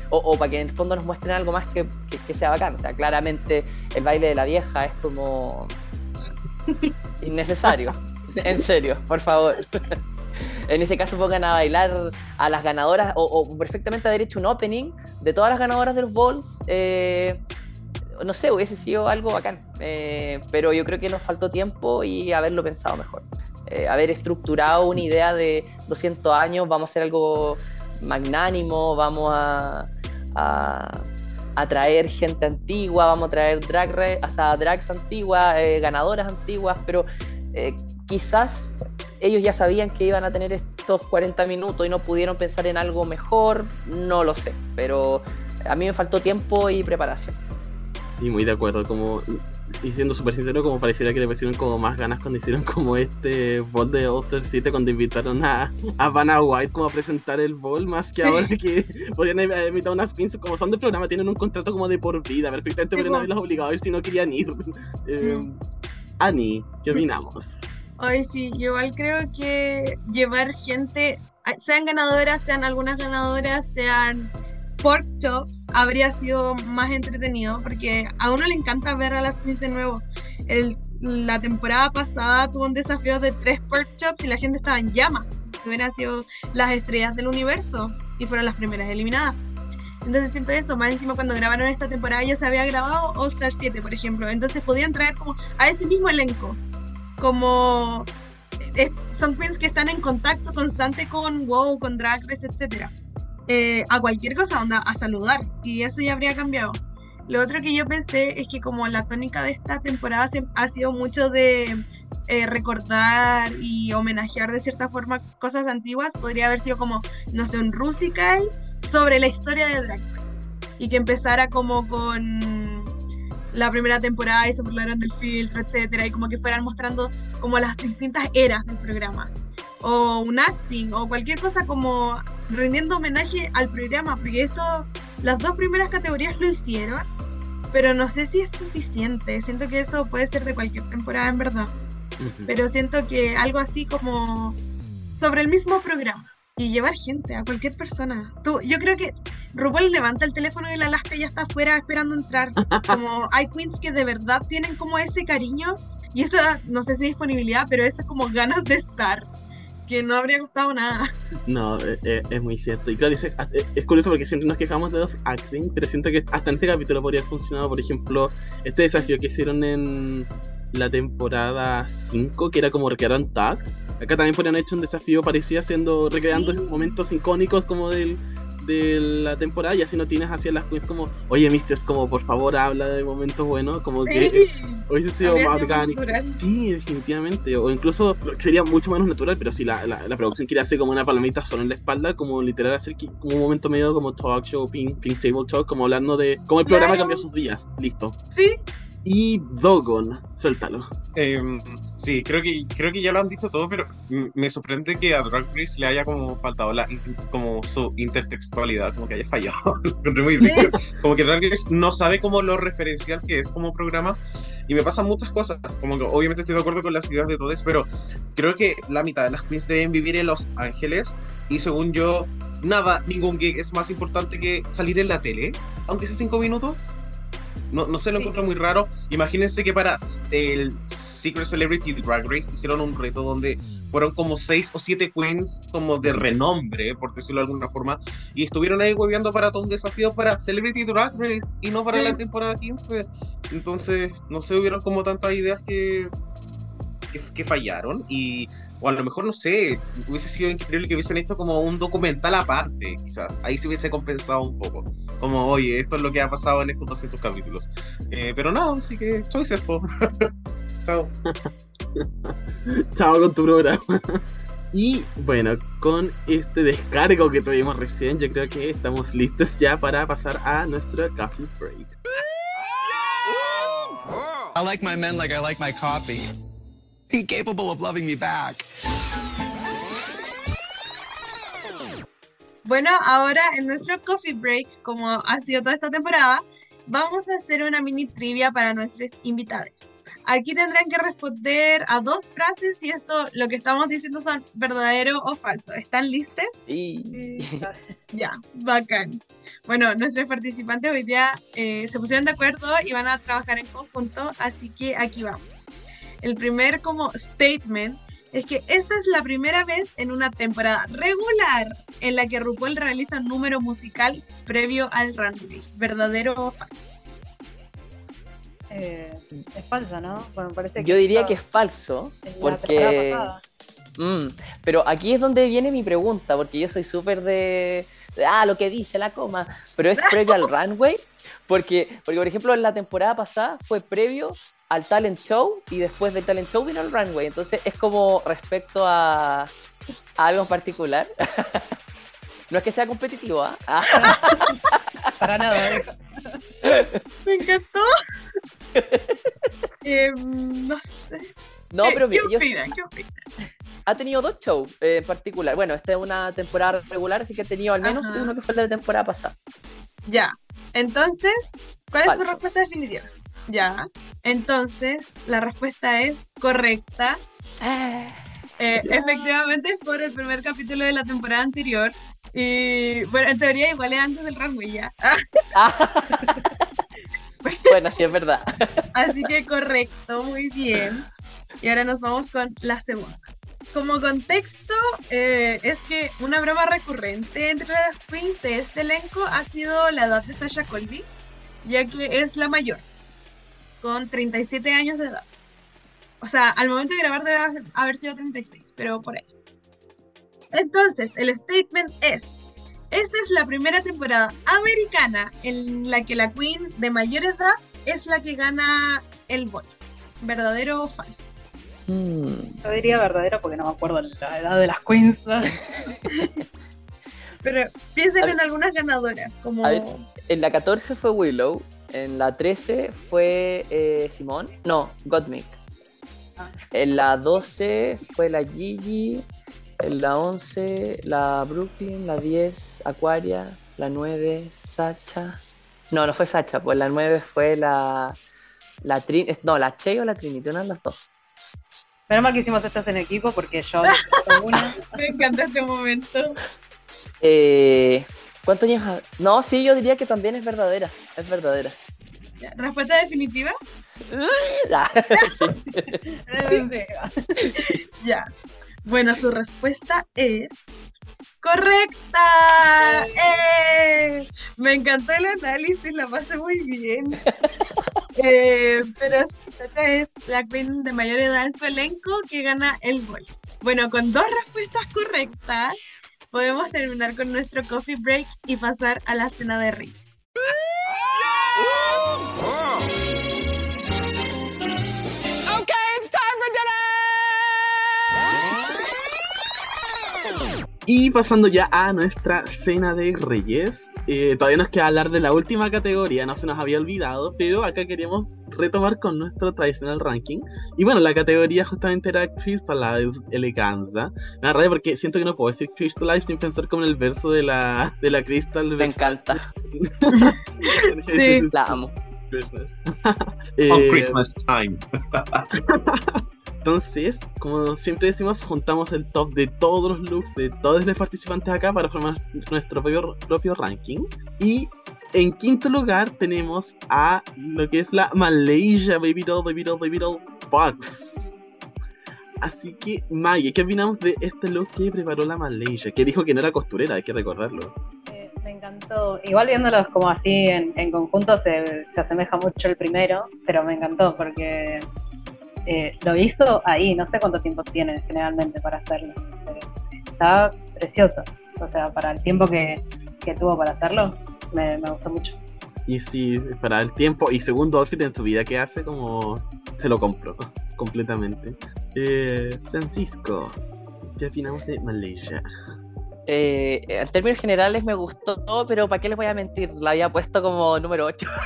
o, o, para que en el fondo nos muestren algo más que, que, que sea bacán. O sea, claramente el baile de la vieja es como innecesario. en serio, por favor. en ese caso pongan a bailar a las ganadoras o, perfectamente haber hecho un opening de todas las ganadoras de los Balls. Eh, no sé, hubiese sido algo bacán. Eh, pero yo creo que nos faltó tiempo y haberlo pensado mejor. Eh, haber estructurado una idea de 200 años, vamos a hacer algo magnánimo, vamos a, a, gente antigua, vamos a traer drag, o sea, drags antiguas, ganadoras antiguas, pero quizás ellos ya sabían que iban a tener estos 40 minutos y no pudieron pensar en algo mejor, no lo sé, pero a mí me faltó tiempo y preparación. Y muy de acuerdo, como y siendo súper sincero, como pareciera que le pusieron como más ganas cuando hicieron como este ball de Ulster City cuando invitaron a, a Vanna White como a presentar el ball, más que ahora que podrían invitar unas pins, como son de programa, tienen un contrato como de por vida, perfectamente podrían haberlos obligado a ir si no querían ir. Eh, Annie, ¿qué opinamos? Ay, sí, igual creo que llevar gente, sean ganadoras, sean algunas ganadoras, sean pork chops, habría sido más entretenido porque a uno le encanta ver a las Queens de nuevo. El, la temporada pasada tuvo un desafío de tres pork chops y la gente estaba en llamas. Hubieran sido las estrellas del universo y fueron las primeras eliminadas. Entonces siento eso, más encima cuando grabaron esta temporada ya se había grabado All Star 7, por ejemplo. Entonces podían traer como a ese mismo elenco como eh, son queens que están en contacto constante con WoW, con Drag Race, etc. Eh, a cualquier cosa, onda, a saludar. Y eso ya habría cambiado. Lo otro que yo pensé es que como la tónica de esta temporada ha sido mucho de eh, recordar y homenajear de cierta forma cosas antiguas, podría haber sido como, no sé, un Rusical sobre la historia de Drag Race. Y que empezara como con la primera temporada y se burlaron del filtro, etcétera, y como que fueran mostrando como las distintas eras del programa. O un acting, o cualquier cosa como rindiendo homenaje al programa, porque esto, las dos primeras categorías lo hicieron, pero no sé si es suficiente. Siento que eso puede ser de cualquier temporada en verdad. Pero siento que algo así como sobre el mismo programa y llevar gente, a cualquier persona. Tú, yo creo que RuPaul levanta el teléfono y la Alaska ya está afuera esperando entrar. Como hay queens que de verdad tienen como ese cariño y esa, no sé si disponibilidad, pero esa como ganas de estar que no habría gustado nada. No, eh, eh, es muy cierto. Y claro, es, es, curioso porque siempre nos quejamos de los acting, pero siento que hasta en este capítulo podría haber funcionado, por ejemplo, este desafío que hicieron en la temporada 5, que era como recrear tags. Acá también podrían haber hecho un desafío parecido haciendo, recreando esos momentos icónicos como del, de la temporada y así no tienes hacia las queens como, oye, Mister, como por favor habla de momentos buenos, como que hubiese sido más orgánico. Sí, definitivamente. O incluso sería mucho menos natural, pero si la, la, producción quiere hacer como una palomita solo en la espalda, como literal hacer como un momento medio como talk show, pink, pink table talk, como hablando de cómo el programa cambió sus días. Listo. Sí, y Dogon. Suéltalo. Em, sí, creo que, creo que ya lo han dicho todo, pero me sorprende que a Drag Race le haya como faltado la, como su intertextualidad, como que haya fallado. muy Como que Drag Race no sabe como lo referencial que es como programa. Y me pasan muchas cosas. Como que obviamente estoy de acuerdo con las ideas de todos, pero creo que la mitad de las queens deben vivir en Los Ángeles. Y según yo, nada, ningún gig es más importante que salir en la tele, aunque sea cinco minutos. No, no se lo encuentro muy raro. Imagínense que para el Secret Celebrity Drag Race hicieron un reto donde fueron como seis o siete queens como de renombre, por decirlo de alguna forma, y estuvieron ahí hueveando para todo un desafío para Celebrity Drag Race y no para la temporada 15. Entonces, no sé, hubieron como tantas ideas que, que fallaron y o a lo mejor, no sé, hubiese sido increíble que hubiesen hecho como un documental aparte, quizás. Ahí se hubiese compensado un poco. Como, oye, esto es lo que ha pasado en estos 200 capítulos. Eh, pero no, así que choices, po. Chao. Chao con tu programa. Y bueno, con este descargo que tuvimos recién, yo creo que estamos listos ya para pasar a nuestro coffee break. I like my men like I like my coffee. Incapable of loving me back. Bueno, ahora en nuestro coffee break, como ha sido toda esta temporada, vamos a hacer una mini trivia para nuestros invitados. Aquí tendrán que responder a dos frases y esto, lo que estamos diciendo son verdadero o falso. ¿Están listos? Y... Ya, bacán. Bueno, nuestros participantes hoy día eh, se pusieron de acuerdo y van a trabajar en conjunto, así que aquí vamos. El primer como statement es que esta es la primera vez en una temporada regular en la que RuPaul realiza un número musical previo al runway. ¿Verdadero o falso? Eh, es falso, ¿no? Bueno, parece Yo diría que es falso, porque... Mm, pero aquí es donde viene mi pregunta, porque yo soy súper de, de, Ah, lo que dice la coma, pero es previo al runway, porque, porque por ejemplo en la temporada pasada fue previo al talent show y después del talent show vino el runway, entonces es como respecto a, a algo en particular. no es que sea competitivo, ¿ah? Ah, Para nada. Me encantó. Em, no sé. No, ¿Qué- pero ¿Qué mira, yo- opinan? ¿Qué opinan? ha tenido dos shows eh, en particular. Bueno, esta es una temporada regular, así que ha tenido al menos Ajá. uno que fue el de la temporada pasada. Ya. Entonces, ¿cuál es su respuesta definitiva? Ya. Entonces, la respuesta es correcta. Eh, efectivamente, es por el primer capítulo de la temporada anterior. Y bueno, en teoría, igual es antes del runway ya. bueno, sí, es verdad. Así que correcto, muy bien. Y ahora nos vamos con la segunda. Como contexto, eh, es que una broma recurrente entre las queens de este elenco ha sido la edad de Sasha Colby, ya que es la mayor, con 37 años de edad. O sea, al momento de grabar debe haber- sido 36, pero por ahí. Entonces, el statement es, esta es la primera temporada americana en la que la queen de mayor edad es la que gana el bol. ¿Verdadero o falso? Hmm. Yo diría verdadero porque no me acuerdo la edad de las queens. Pero piensen en algunas ganadoras, como... A ver. En la 14 fue Willow, en la 13 fue eh, Simón, no, Gottmik. Ah. En la 12 fue la Gigi, en la 11 la Brooklyn, la 10 Aquaria, la 9 Sacha. No, no fue Sacha, pues la 9 fue la la Trin, no, la Che o la Trinity, una de las dos. Menos mal que hicimos estas en equipo porque yo una. Me encanta este momento. Eh, ¿Cuántos años? ha- No, sí, yo diría que también es verdadera, es verdadera. ¿Respuesta definitiva? Ya. Bueno, su respuesta es... ¡Correcta! ¡Eh! Me encantó el análisis, la pasé muy bien. Eh, pero Sacha es la queen de mayor edad en su elenco que gana el gol. Bueno, con dos respuestas correctas, podemos terminar con nuestro coffee break y pasar a la cena de Rick. Y pasando ya a nuestra cena de reyes, eh, todavía nos queda hablar de la última categoría, no se nos había olvidado, pero acá queríamos retomar con nuestro tradicional ranking. Y bueno, la categoría justamente era Crystallized Eleganza. Me da rabia porque siento que no puedo decir Crystallized sin pensar como en el verso de la, de la Crystal. Me encanta, Sí. la amo. Christmas. On Eh, Christmas time. Entonces, como siempre decimos, juntamos el top de todos los looks de todos los participantes acá para formar nuestro propio, ranking. Y en quinto lugar tenemos a lo que es la Malaysia Baby Doll, Baby Doll, Baby Doll Box. Así que, Maggie, ¿qué opinamos de este look que preparó la Malaysia? Que dijo que no era costurera, hay que recordarlo. Eh, me encantó. Igual viéndolos como así en, en conjunto se, se asemeja mucho el primero, pero me encantó porque eh, lo hizo ahí. No sé cuánto tiempo tiene generalmente para hacerlo. está precioso. O sea, para el tiempo que, que tuvo para hacerlo, me, me gustó mucho. Y si para el tiempo y segundo outfit en su vida que hace, como se lo compro completamente. Eh, Francisco, ¿qué opinamos de Malaysia? Eh, en términos generales me gustó, pero ¿para qué les voy a mentir? La había puesto como número 8.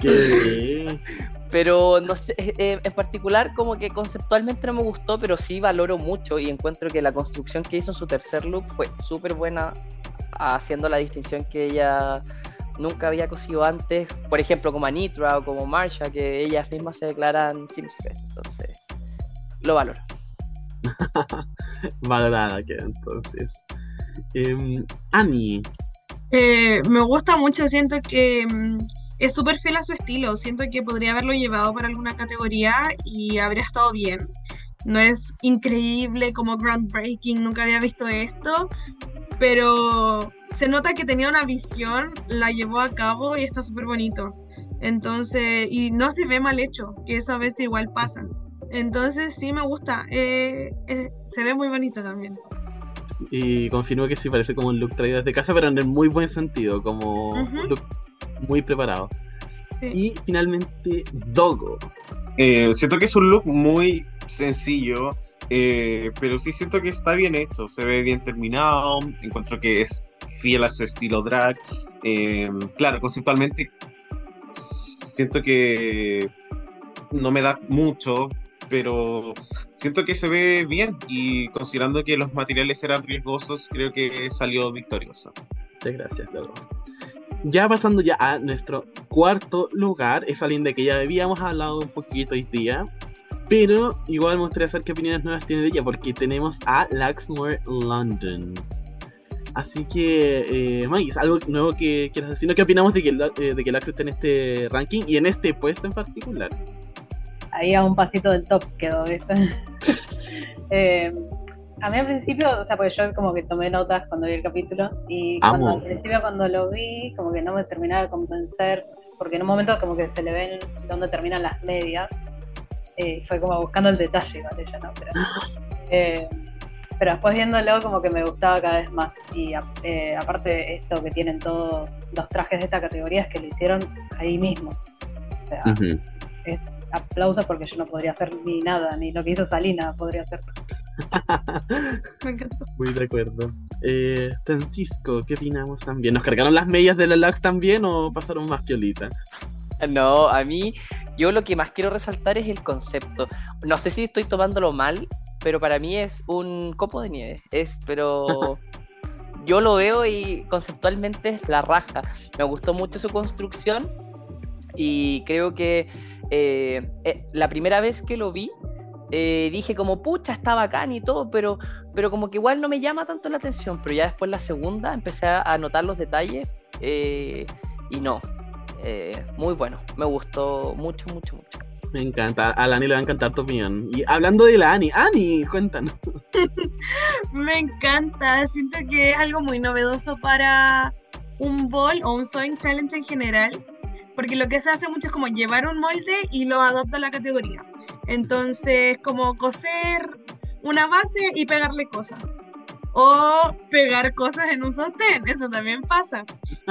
¿Qué? Pero no sé, eh, eh, en particular como que conceptualmente no me gustó, pero sí valoro mucho y encuentro que la construcción que hizo en su tercer look fue súper buena, haciendo la distinción que ella nunca había cosido antes, por ejemplo como Anitra o como Marsha, que ellas mismas se declaran seamstress, entonces lo valoro. Valorada que entonces. Em, Annie, Eh, me gusta mucho, siento que mm, es súper fiel a su estilo, siento que podría haberlo llevado para alguna categoría y habría estado bien. No es increíble como groundbreaking, nunca había visto esto, pero se nota que tenía una visión, la llevó a cabo y está súper bonito. Entonces, y no se ve mal hecho, que eso a veces igual pasa. Entonces sí me gusta, eh, eh, se ve muy bonito también. Y confirmo que sí parece como un look traído desde casa, pero en el muy buen sentido, como un look muy preparado. Sí. Y finalmente, Dogo. Eh, siento que es un look muy sencillo, eh, pero sí siento que está bien hecho, se ve bien terminado, encuentro que es fiel a su estilo drag. Eh, claro, conceptualmente siento que no me da mucho, pero siento que se ve bien y considerando que los materiales eran riesgosos, creo que salió victoriosa. Muchas gracias, Dogo. Ya pasando ya a nuestro cuarto lugar, es alguien de que ya habíamos hablado un poquito hoy día, pero igual me gustaría saber qué opiniones nuevas tiene de ella, porque tenemos a Laxmore London. Así que, eh, Maggie, ¿algo nuevo que quieras decir? ¿Qué opinamos de que, eh, de que Lax esté en este ranking y en este puesto en particular? Ahí a un pasito del top quedó, ¿viste? Eh, a mí al principio, o sea, porque yo como que tomé notas cuando vi el capítulo y cuando, al principio cuando lo vi, como que no me terminaba de convencer, porque en un momento como que se le ven dónde terminan las medias, eh, fue como buscando el detalle igual ella, ¿no? Pero, eh, pero después viéndolo como que me gustaba cada vez más y a- eh, aparte esto que tienen todos los trajes de esta categoría es que lo hicieron ahí mismo. O sea, aplausos porque yo no podría hacer ni nada, ni lo que hizo Salina podría hacer. Me encantó. Muy de acuerdo. Eh, Francisco, ¿qué opinamos también? ¿Nos cargaron las medias de la Lax también o pasaron más piolita? No, a mí, yo lo que más quiero resaltar es el concepto. No sé si estoy tomándolo mal, pero para mí es un copo de nieve. Es, pero yo lo veo y conceptualmente es la raja. Me gustó mucho su construcción y creo que eh, eh, la primera vez que lo vi, eh, dije como, pucha, está bacán y todo, pero, pero como que igual no me llama tanto la atención. Pero ya después la segunda empecé a notar los detalles eh, y no. eh, muy bueno, me gustó mucho, mucho, mucho. Me encanta. A Lani le va a encantar tu opinión. Y hablando de la Ani, Ani, cuéntanos. Me encanta, siento que es algo muy novedoso para un bol o un sewing challenge en general, porque lo que se hace mucho es como llevar un molde y lo adopta la categoría. Entonces, como coser una base y pegarle cosas. O pegar cosas en un sostén, eso también pasa.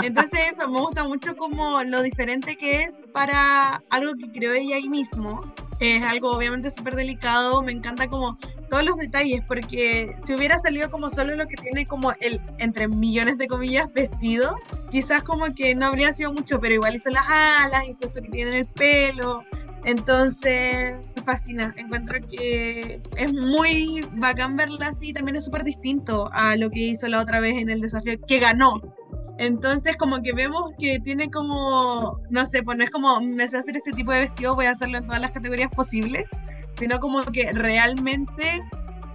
Entonces eso, me gusta mucho como lo diferente que es para algo que creó ella ahí mismo. Es algo obviamente súper delicado, me encanta como todos los detalles, porque si hubiera salido como solo lo que tiene como el, entre millones de comillas, vestido, quizás como que no habría sido mucho, pero igual hizo las alas, hizo esto que tiene en el pelo, entonces me fascina, encuentro que es muy bacán verla así, también es súper distinto a lo que hizo la otra vez en el desafío, que ganó. Entonces como que vemos que tiene como, no sé, pues no es como, me sé hacer este tipo de vestido, voy a hacerlo en todas las categorías posibles, sino como que realmente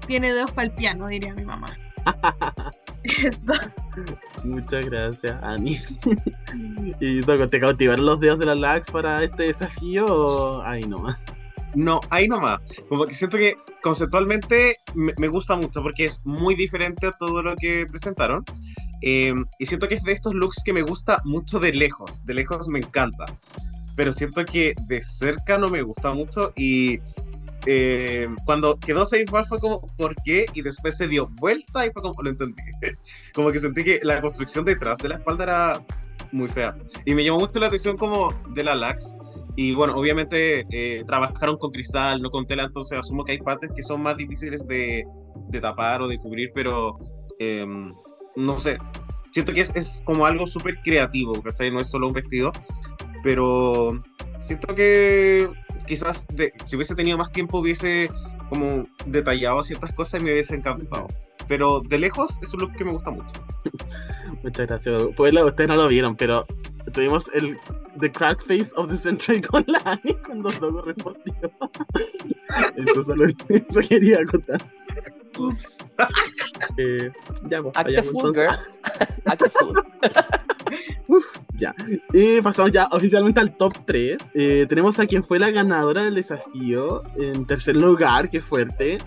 tiene dedos para el piano, diría mi mamá. Eso. Muchas gracias, Ani. ¿Y te cautivaron los dedos de la Lax para este desafío o ahí nomás? No, ahí nomás. Como que siento que conceptualmente me, me gusta mucho porque es muy diferente a todo lo que presentaron. Eh, y siento que es de estos looks que me gusta mucho de lejos. De lejos me encanta. Pero siento que de cerca no me gusta mucho. Y eh, cuando quedó safe fue como, ¿por qué? Y después se dio vuelta y fue como, lo entendí. como que sentí que la construcción detrás de la espalda era muy fea. Y me llamó mucho la atención como de la Lax. Y bueno, obviamente eh, trabajaron con cristal, no con tela, entonces asumo que hay partes que son más difíciles de, de tapar o de cubrir, pero em, no sé. Siento que es, es como algo súper creativo, ¿cachai? No es solo un vestido, pero Siento que quizás de- si hubiese tenido más tiempo hubiese como detallado ciertas cosas y me hubiese encantado. Pero de lejos es un look que me gusta mucho. Muchas gracias. Pues ustedes no lo vieron, pero tuvimos el The Crack Face of the Century con la Ani cuando Dogo respondió. Eso solo eso quería contar. Ups. Eh, ya, pues, Act a vayamos fool, entonces. girl. Act a fool. Ya. Y pasamos ya oficialmente al top 3. Eh, tenemos a quien fue la ganadora del desafío. En tercer lugar, que fuerte,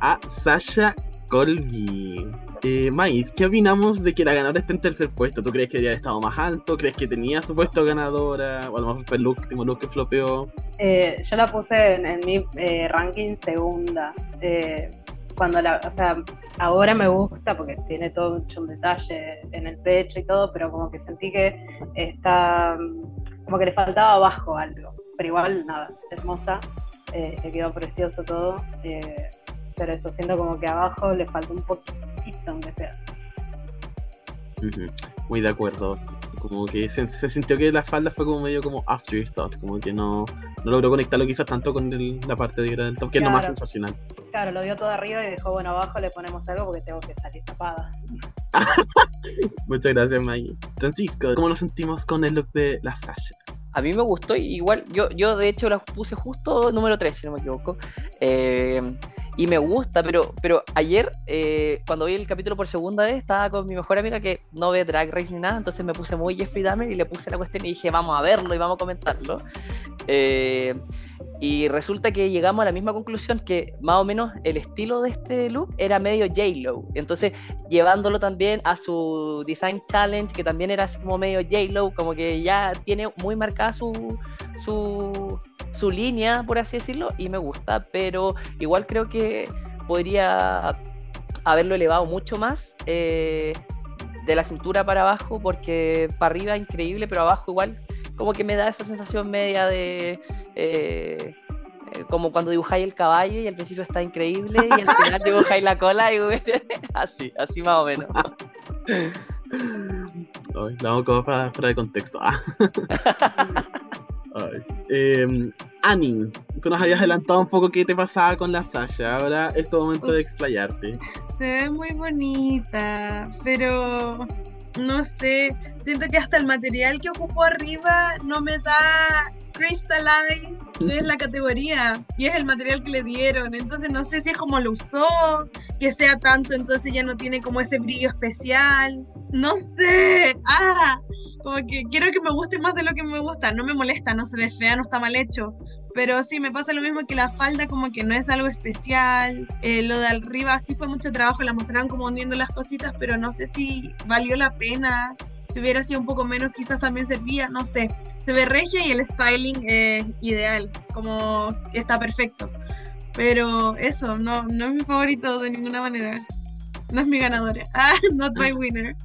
a Sasha Colby. Eh, Mais, ¿qué opinamos de que la ganadora esté en tercer puesto? ¿Tú crees que debería haber estado más alto? ¿Crees que tenía su puesto ganadora? O a lo mejor fue el último look que flopeó. Eh, yo la puse en, en mi eh, ranking segunda. Eh, cuando la, o sea, ahora me gusta porque tiene todo mucho un detalle en el pecho y todo, pero como que sentí que está, como que le faltaba abajo algo. Pero igual, nada, hermosa, eh, quedó precioso todo. eh, pero eso, siento como que abajo le falta un poquito, aunque sea. Muy de acuerdo. Como que se, se sintió que la falda fue como medio como afterthought, como que no, no logró conectarlo quizás tanto con el- la parte de del top, que es lo más sensacional. Claro, lo dio todo arriba y dijo, bueno, abajo le ponemos algo porque tengo que salir tapada. Muchas gracias, Maggie. Francisco, ¿cómo nos sentimos con el look de la Sasha? A mí me gustó, y igual yo, yo de hecho la puse justo número 3, si no me equivoco. Eh, y me gusta, pero, pero ayer, eh, cuando vi el capítulo por segunda vez, estaba con mi mejor amiga que no ve Drag Race ni nada, entonces me puse muy Jeffrey Dahmer y le puse la cuestión y dije, vamos a verlo y vamos a comentarlo. Eh, y resulta que llegamos a la misma conclusión que más o menos el estilo de este look era medio J-Lo. Entonces, llevándolo también a su Design Challenge, que también era como medio J-Lo, como que ya tiene muy marcada su, su, su línea, por así decirlo, y me gusta, pero igual creo que podría haberlo elevado mucho más eh, de la cintura para abajo, porque para arriba increíble, pero abajo igual como que me da esa sensación media de... eh, eh, como cuando dibujáis el caballo y al principio está increíble y al final dibujáis la cola y así, así más o menos. Ay, vamos como para, fuera de contexto. Ah. Eh, Annie, tú nos habías adelantado un poco qué te pasaba con la Sasha. Ahora es tu momento de explayarte. Se ve muy bonita, pero no sé, siento que hasta el material que ocupó arriba no me da Crystallize, es la categoría y es el material que le dieron, entonces no sé si es como lo usó, que sea tanto, entonces ya no tiene como ese brillo especial, no sé, ah, como que quiero que me guste más de lo que me gusta, no me molesta, no se ve fea, no está mal hecho, pero sí, me pasa lo mismo que la falda, como que no es algo especial. Eh, lo de arriba sí fue mucho trabajo, la mostraron como hundiendo las cositas, pero no sé si valió la pena. Si hubiera sido un poco menos, quizás también servía, no sé. Se ve regia y el styling es ideal, como está perfecto. Pero eso, no, no es mi favorito de ninguna manera. No es mi ganadora. Ah, not my winner.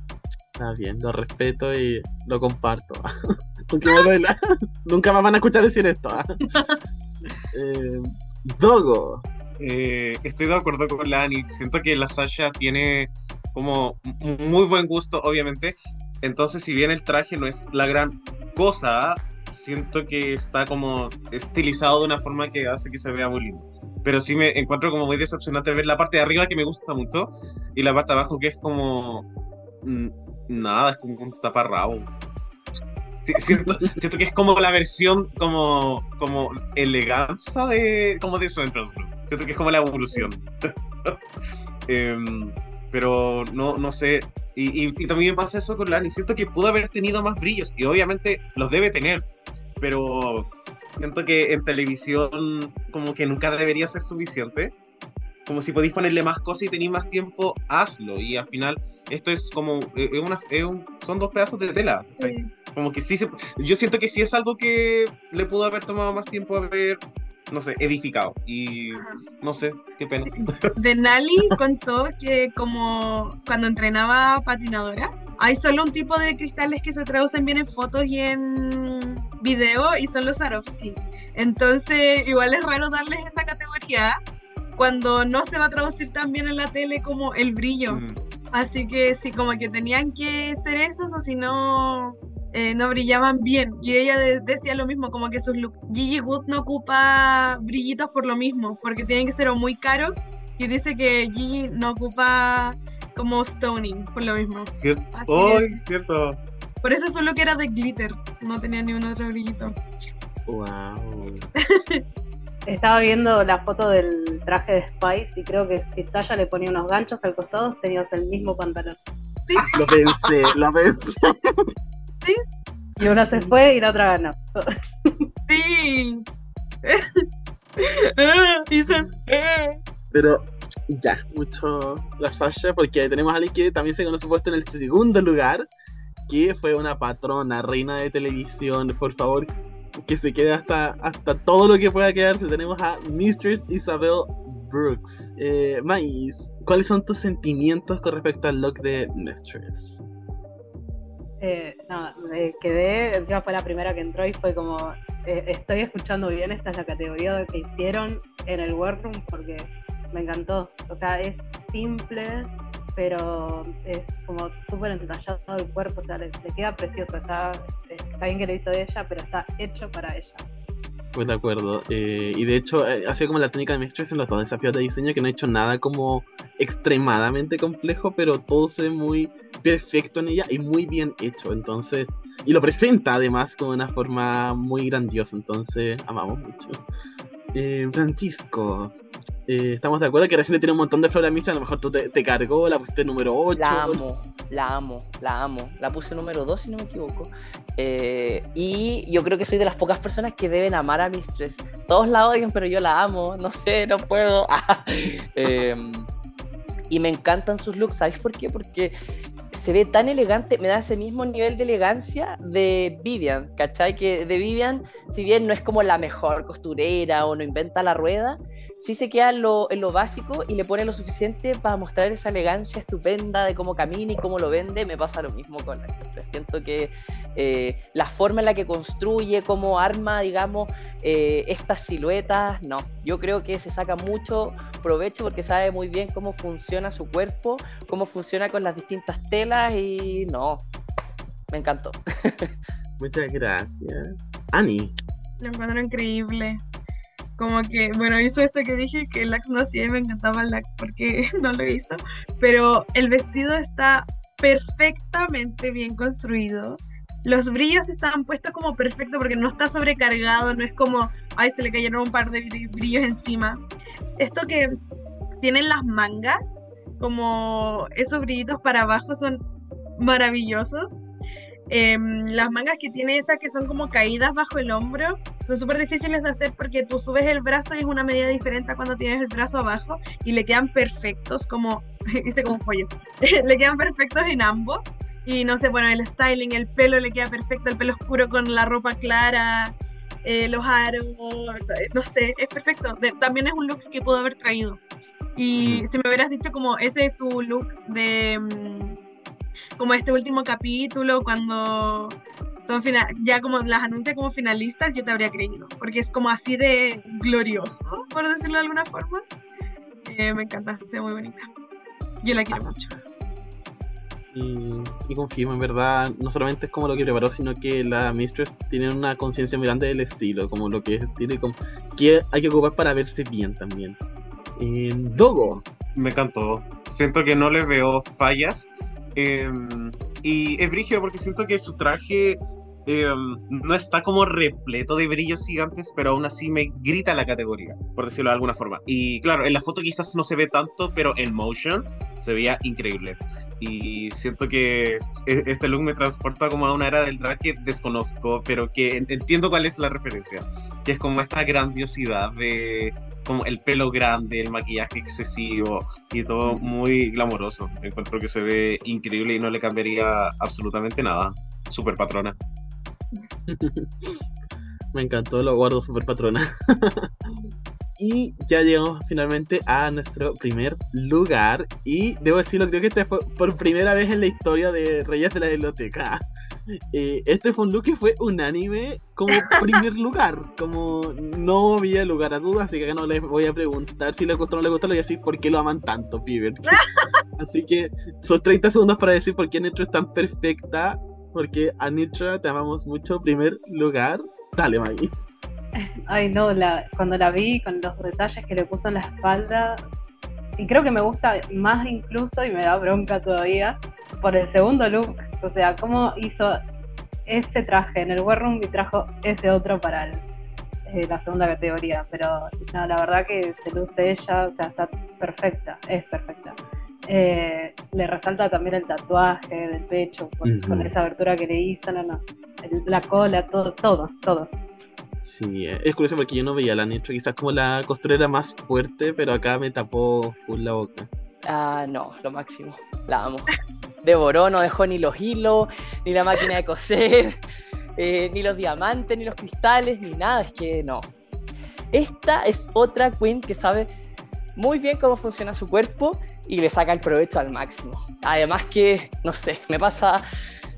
Está bien, lo respeto y lo comparto. Porque me duela. Nunca más van a escuchar decir esto. ah. Eh, Dogo. Eh, estoy de acuerdo con la Ani. Siento que la Sasha tiene como muy buen gusto, obviamente. Entonces, si bien el traje no es la gran cosa, siento que está como estilizado de una forma que hace que se vea muy lindo. Pero sí me encuentro como muy decepcionante ver la parte de arriba que me gusta mucho y la parte de abajo que es como mm, nada, es como un taparrabo. Sí, siento, siento que es como la versión como, como eleganza de como de look. Siento que es como la evolución. Em, pero no, no sé. Y, y- y también pasa eso con Lani. Siento que pudo haber tenido más brillos. Y obviamente los debe tener. Pero siento que en televisión como que nunca debería ser suficiente. Como si podéis ponerle más cosas y tenéis más tiempo, hazlo. Y al final esto es como... eh, es una, es un- son dos pedazos de tela. Sí. Como que sí se, yo siento que sí es algo que le pudo haber tomado más tiempo haber, no sé, edificado. Y Ajá. no sé, qué pena. Denali contó que como cuando entrenaba patinadoras, hay solo un tipo de cristales que se traducen bien en fotos y en video y son los Swarovski. Entonces, igual es raro darles esa categoría cuando no se va a traducir tan bien en la tele como el brillo. Mm, Así que sí, como que tenían que ser esos o si no, eh, no brillaban bien. Y ella de- decía lo mismo, como que sus looks. Gigi Wood no ocupa brillitos por lo mismo, porque tienen que ser o muy caros. Y dice que Gigi no ocupa como stoning, por lo mismo. ¿Cierto? ¡Ay, es. cierto! Por eso su look era de glitter, no tenía ni un otro brillito. Wow. Estaba viendo la foto del traje de Spice y creo que si Sasha le ponía unos ganchos al costado, tenías el mismo pantalón. Lo pensé, lo pensé. Y una se fue y la otra ganó. Sí. Ah, Ethan, ah. Pero ya, mucho la Sasha, porque tenemos a alguien que también se conoce puesto en el segundo lugar, que fue una patrona, reina de televisión. Por favor, que se quede hasta, hasta todo lo que pueda quedarse. Tenemos a Mistress Isabel Brooks. Eh, Mais, ¿cuáles son tus sentimientos con respecto al look de Mistress? Eh, no, me quedé, encima fue la primera que entró y fue como, eh, estoy escuchando bien, esta es la categoría que hicieron en el workroom porque me encantó. O sea, es simple, pero es como súper entallado el cuerpo, o sea, le, queda precioso. Está, está bien que lo hizo ella, pero está hecho para ella. Pues de acuerdo. eh, y de hecho, eh, ha sido como la técnica de Mistress en los dos desafíos de diseño, que no ha hecho nada como extremadamente complejo, pero todo se ve muy perfecto en ella y muy bien hecho. Entonces, y lo presenta además con una forma muy grandiosa. Entonces, amamos mucho. Eh, Francisco, eh, estamos de acuerdo que recién tiene un montón de flores a Mistress. A lo mejor tú te, te cargó, la pusiste número 8. La amo, la amo, la amo. La puse número 2, si no me equivoco. Eh, y yo creo que soy de las pocas personas que deben amar a Mistress. Todos la odian, pero yo la amo. No sé, no puedo. Eh, y me encantan sus looks. ¿Sabes por qué? Porque se ve tan elegante, me da ese mismo nivel de elegancia de Vivian, ¿cachai? Que de Vivian, si bien no es como la mejor costurera o no inventa la rueda, sí se queda en lo, en lo básico y le pone lo suficiente para mostrar esa elegancia estupenda de cómo camina y cómo lo vende. Me pasa lo mismo con la Express. Siento que eh, la forma en la que construye, cómo arma, digamos, eh, estas siluetas, no. Yo creo que se saca mucho provecho porque sabe muy bien cómo funciona su cuerpo, cómo funciona con las distintas telas y no. Me encantó. Muchas gracias. Ani, Lo encuentro increíble. Como que, bueno, hizo eso que dije que Lax no hacía y me encantaba Lax porque no lo hizo. Pero el vestido está perfectamente bien construido. Los brillos están puestos como perfecto porque no está sobrecargado, no es como, ay, se le cayeron un par de bri- brillos encima. Esto que tienen las mangas, como esos brillitos para abajo son maravillosos. Em, las mangas que tiene estas que son como caídas bajo el hombro son súper difíciles de hacer porque tú subes el brazo y es una medida diferente a cuando tienes el brazo abajo y le quedan perfectos como, hice como un pollo, le quedan perfectos en ambos y no sé, bueno, el styling, el pelo le queda perfecto, el pelo oscuro con la ropa clara, eh, los aros, eh, no sé, es perfecto. De- también es un look que puedo haber traído. Y si me hubieras dicho como ese es su look de mm, como este último capítulo, cuando son fina- ya como las anuncia como finalistas, yo te habría creído, porque es como así de glorioso, por decirlo de alguna forma. Eh, me encanta, se ve muy bonita. Yo la quiero mucho. y, y confirmo, en verdad, no solamente es como lo que preparó, sino que la Mistress tiene una conciencia muy grande del estilo, como lo que es estilo y como que hay que ocupar para verse bien también. Eh, Dogo, Me encantó. Siento que no le veo fallas. Eh, y es brígido porque siento que su traje eh, no está como repleto de brillos gigantes, pero aún así me grita la categoría, por decirlo de alguna forma. Y claro, en la foto quizás no se ve tanto, pero en motion se veía increíble. Y siento que e- este look me transporta como a una era del drag que desconozco, pero que en- entiendo cuál es la referencia. Que es como esta grandiosidad de como el pelo grande, el maquillaje excesivo y todo muy glamoroso. Encuentro que se ve increíble y no le cambiaría absolutamente nada. Super patrona. me encantó, lo guardo super patrona. y ya llegamos finalmente a nuestro primer lugar. Y debo decirlo, creo que este fue por primera vez en la historia de Reyes de la Biblioteca. Eh, este fue un look que fue unánime como primer lugar. Como no había lugar a dudas, así que acá no les voy a preguntar si les gustó o no les gustó, les voy a decir por qué lo aman tanto, Piver. Así que sus 30 segundos para decir por qué Netro es tan perfecta porque Anitra te amamos mucho. Primer lugar, dale, Maggie. Ay, no, la, cuando la vi con los detalles que le puso en la espalda, y creo que me gusta más incluso, y me da bronca todavía, por el segundo look. O sea, cómo hizo ese traje en el War Room y trajo ese otro para el, eh, la segunda categoría. Pero no, la verdad que se luce ella, o sea, está perfecta, es perfecta. Eh, le resalta también el tatuaje del pecho, con, esa abertura que le hizo, no, no. El- la cola, todo, todo, todo. Sí, eh, es curioso porque yo no veía la Anitra, quizás como la costurera más fuerte, pero acá me tapó full la boca. Ah, no, lo máximo. La amo. Devoró, no dejó ni los hilos, ni la máquina de coser, eh, ni los diamantes, ni los cristales, ni nada. Es que no. Esta es otra queen que sabe muy bien cómo funciona su cuerpo y le saca el provecho al máximo. Además que, no sé, me pasa...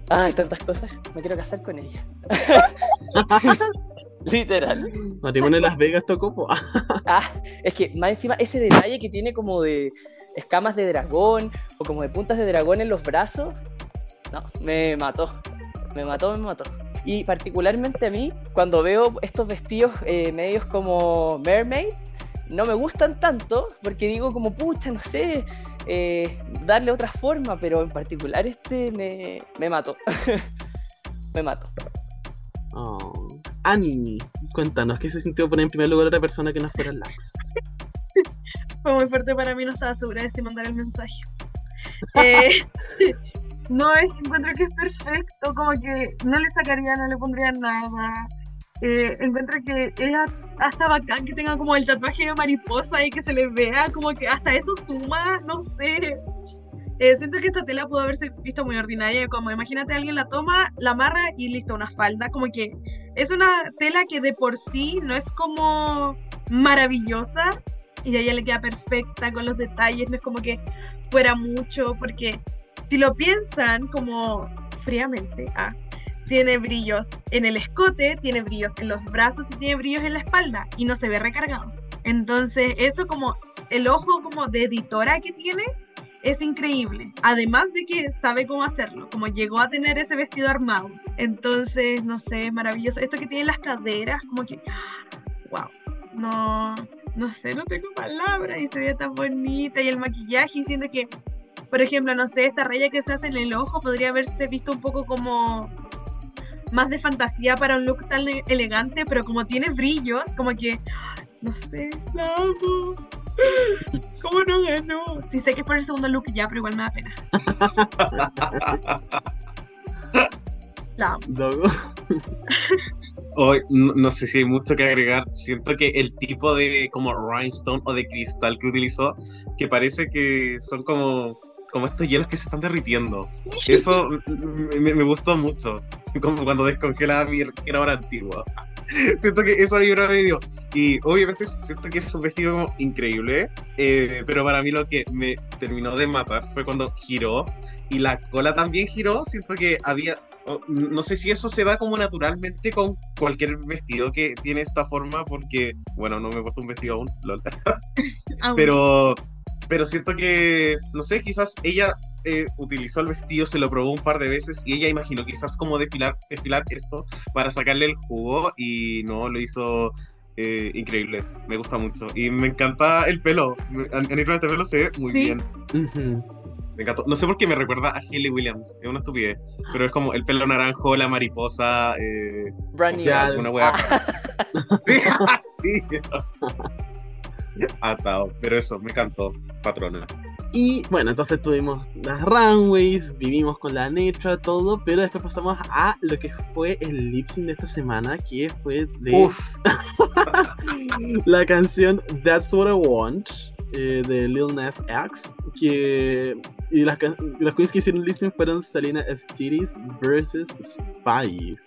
Ay, tantas cosas. Me quiero casar con ella. Literal. Matrimonio en Las Vegas tocó. Ah, es que más encima ese detalle que tiene como de escamas de dragón o como de puntas de dragón en los brazos, no, me mató. Me mató, me mató. Y particularmente a mí, cuando veo estos vestidos eh, medios como mermaid, no me gustan tanto porque digo como, pucha, no sé, eh, darle otra forma, pero en particular este me, me mató. me mató. Oh. Animi, cuéntanos, ¿qué se sintió poner en primer lugar a otra persona que no fuera Lax? Fue muy fuerte para mí, no estaba segura de si mandar el mensaje. Eh, no, es encuentro que es perfecto, como que no le sacaría, no le pondría nada. Eh, encuentro que ella hasta bacán que tenga como el tatuaje de mariposa y que se le vea, como que hasta eso suma, no sé. Eh, siento que esta tela pudo haberse visto muy ordinaria, como imagínate alguien la toma, la amarra y listo, una falda, como que es una tela que de por sí no es como maravillosa, y a ella le queda perfecta con los detalles, no es como que fuera mucho, porque si lo piensan como fríamente, ah, tiene brillos en el escote, tiene brillos en los brazos y tiene brillos en la espalda y no se ve recargado. Entonces, eso como el ojo como de editora que tiene es increíble. Además de que sabe cómo hacerlo, como llegó a tener ese vestido armado. Entonces, no sé, maravilloso. Esto que tiene las caderas, como que, wow, no, no sé, no tengo palabras y se ve tan bonita y el maquillaje y que, por ejemplo, no sé, esta raya que se hace en el ojo podría haberse visto un poco como más de fantasía para un look tan elegante, pero como tiene brillos, como que, no sé, la amo. ¿Cómo no ganó? Sí sé que es por el segundo look ya, pero igual me da pena. La. Hoy no, no sé si hay mucho que agregar. Siento que el tipo de como rhinestone o de cristal que utilizó, que parece que son como, como estos hielos que se están derritiendo. Eso me, me gustó mucho. Como cuando descongelaba mi ahora antigua. Siento que esa vibra me dio. Y obviamente siento que es un vestido como increíble. eh, pero para mí lo que me terminó de matar fue cuando giró. Y la cola también giró. Siento que había o- no sé si eso se da como naturalmente con cualquier vestido que tiene esta forma, porque, bueno, no me he puesto un vestido aún, lol. Aún. pero, pero siento que, no sé, quizás ella eh, utilizó el vestido, se lo probó un par de veces y ella imaginó quizás como desfilar, desfilar esto para sacarle el jugo y no, lo hizo eh, increíble, me gusta mucho. Y me encanta el pelo, Anitra, este pelo se ve muy Sí. bien. Me encantó. No sé por qué me recuerda a Hayley Williams. Es una estupidez. Pero es como el pelo naranjo, la mariposa. Eh... Brand o sea, una wea. Ah, sí. Atado. Pero eso, me encantó. Patrona. Y bueno, entonces tuvimos las runways, vivimos con la Netra, todo, pero después pasamos a lo que fue el lip sync de esta semana, que fue de Uf. la canción That's What I Want eh, de Lil Nas X, que y las, las queens que hicieron lip sync fueron Selena Stiris versus Spice.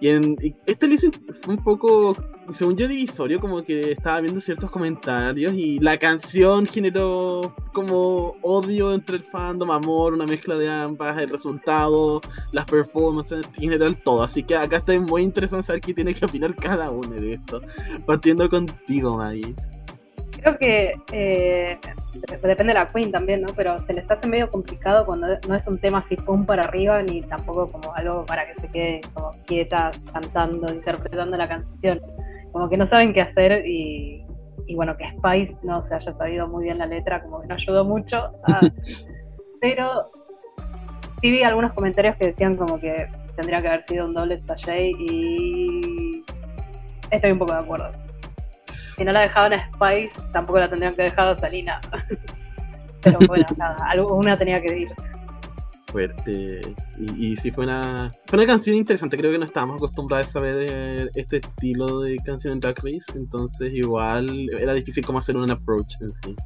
Y, en, este sync fue un poco, según yo, divisorio, como que estaba viendo ciertos comentarios y la canción generó como odio entre el fandom, amor, una mezcla de ambas, el resultado, las performances, en general todo. Así que acá estoy muy interesado en saber qué tiene que opinar cada uno de esto. Partiendo contigo, Maggie. Creo que eh, depende de la Queen también, ¿no? Pero se les hace medio complicado cuando no es un tema así pum para arriba, ni tampoco como algo para que se quede como quieta cantando, interpretando la canción. Como que no saben qué hacer y, y bueno, que Spice no se haya sabido muy bien la letra, como que no ayudó mucho. pero sí vi algunos comentarios que decían como que tendría que haber sido un doble sachet y estoy un poco de acuerdo. Si no la dejaban a Spice, tampoco la tendrían que dejar a Salina. Pero bueno, nada, una tenía que ir. Fuerte. Y, y sí fue una, fue una canción interesante. Creo que no estábamos acostumbrados a ver eh, este estilo de canción en Drag Race. Entonces, igual era difícil como hacer un approach en sí.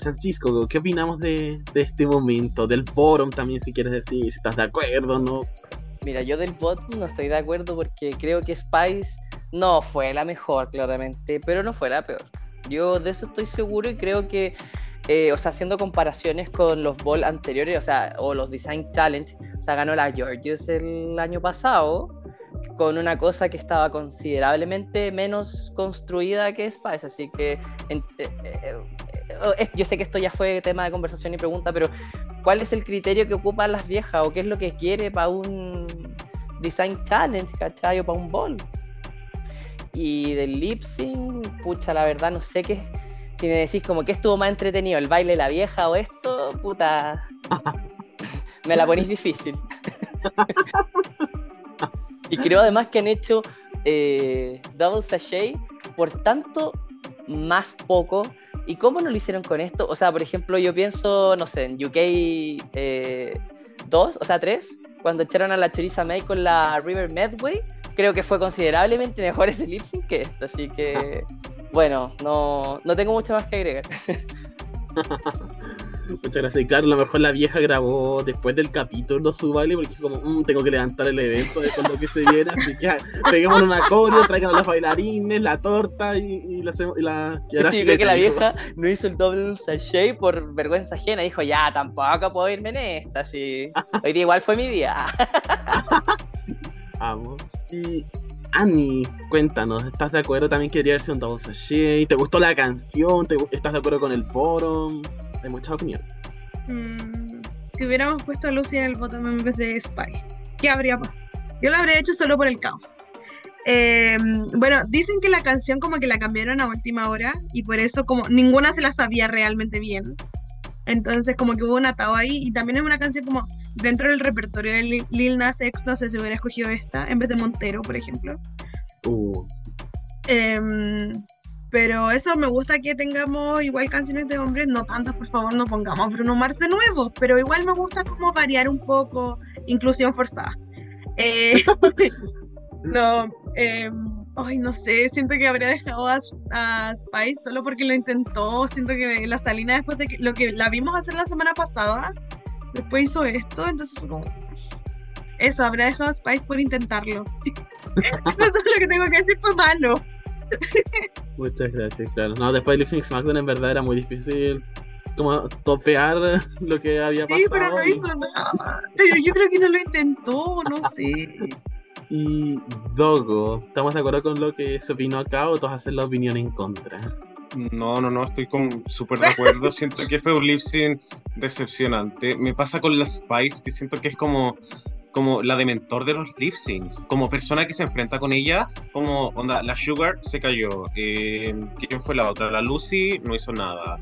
Francisco, ¿qué opinamos de, de este momento? Del bottom también, si quieres decir, si estás de acuerdo o no. Mira, yo del bottom no estoy de acuerdo porque creo que Spice no fue la mejor, claramente, pero no fue la peor. Yo de eso estoy seguro y creo que, eh, o sea, haciendo comparaciones con los Ball anteriores, o sea, o los Design Challenge, o sea, ganó la Georges el año pasado con una cosa que estaba considerablemente menos construida que Spice, así que eh, eh, yo sé que esto ya fue tema de conversación y pregunta, pero ¿cuál es el criterio que ocupan las viejas o qué es lo que quiere para un Design Challenge, ¿cachai? O para un ball? Y del lip sync, pucha, la verdad no sé qué. Si me decís como que estuvo más entretenido, el baile de la vieja o esto, puta. me la ponís difícil. y creo además que han hecho eh, Double Sachet por tanto más poco. ¿Y cómo no lo hicieron con esto? O sea, por ejemplo, yo pienso, no sé, en UK 2, eh, o sea, 3, cuando echaron a la Choriza May con la River Medway creo que fue considerablemente mejor ese lip sync que esto, así que bueno, no, no tengo mucho más que agregar. Muchas gracias. Y claro, a lo mejor la vieja grabó después del capítulo su baile porque como, mmm, tengo que levantar el evento después de lo que se viera. Así que peguemos una coreo, traigan a los bailarines, la torta y, y la. Y la sí, creo que la vieja no hizo el double sachet por vergüenza ajena. Dijo, ya, tampoco puedo irme en esta. Así. Hoy día igual fue mi día. Vamos. Y Ani, cuéntanos, ¿estás de acuerdo? También quería ver un double sachet. ¿Te gustó la canción? ¿Estás de acuerdo con el bottom? Hay muchas opiniones. Mm, si hubiéramos puesto a Lucy en el bottom en vez de Spice, ¿qué habría pasado? Yo lo habría hecho solo por el caos. Em, bueno, dicen que la canción como que la cambiaron a última hora y por eso como ninguna se la sabía realmente bien. Entonces como que hubo un atado ahí y también es una canción como dentro del repertorio de Lil Nas X, no sé si hubiera escogido esta en vez de Montero, por ejemplo. Uh. Em, pero eso me gusta que tengamos igual canciones de hombres, no tantas, por favor, no pongamos Bruno Mars de nuevo, pero igual me gusta como variar un poco, inclusión forzada. Eh, no, eh, ay, no sé, siento que habría dejado a, a, Spice solo porque lo intentó, siento que la Salina después de que, lo que la vimos hacer la semana pasada, después hizo esto, entonces fue como... Eso, habría dejado a Spice por intentarlo. Eso es lo que tengo que decir, fue malo. Muchas gracias, claro. No, después de Lip Sync SmackDown en verdad era muy difícil como topear lo que había pasado. Sí, pero no hizo nada. Pero yo creo que no lo intentó, no sé. Y Dogo, ¿estamos de acuerdo con lo que se opinó acá o todos hacen la opinión en contra? No, no, no, estoy súper de acuerdo. siento que fue un lip sync decepcionante. Me pasa con la Spice, que siento que es como, como la de mentor de los lip syncs. Como persona que se enfrenta con ella, como, onda, la Sugar se cayó. Eh, ¿Quién fue la otra? La Lucy no hizo nada.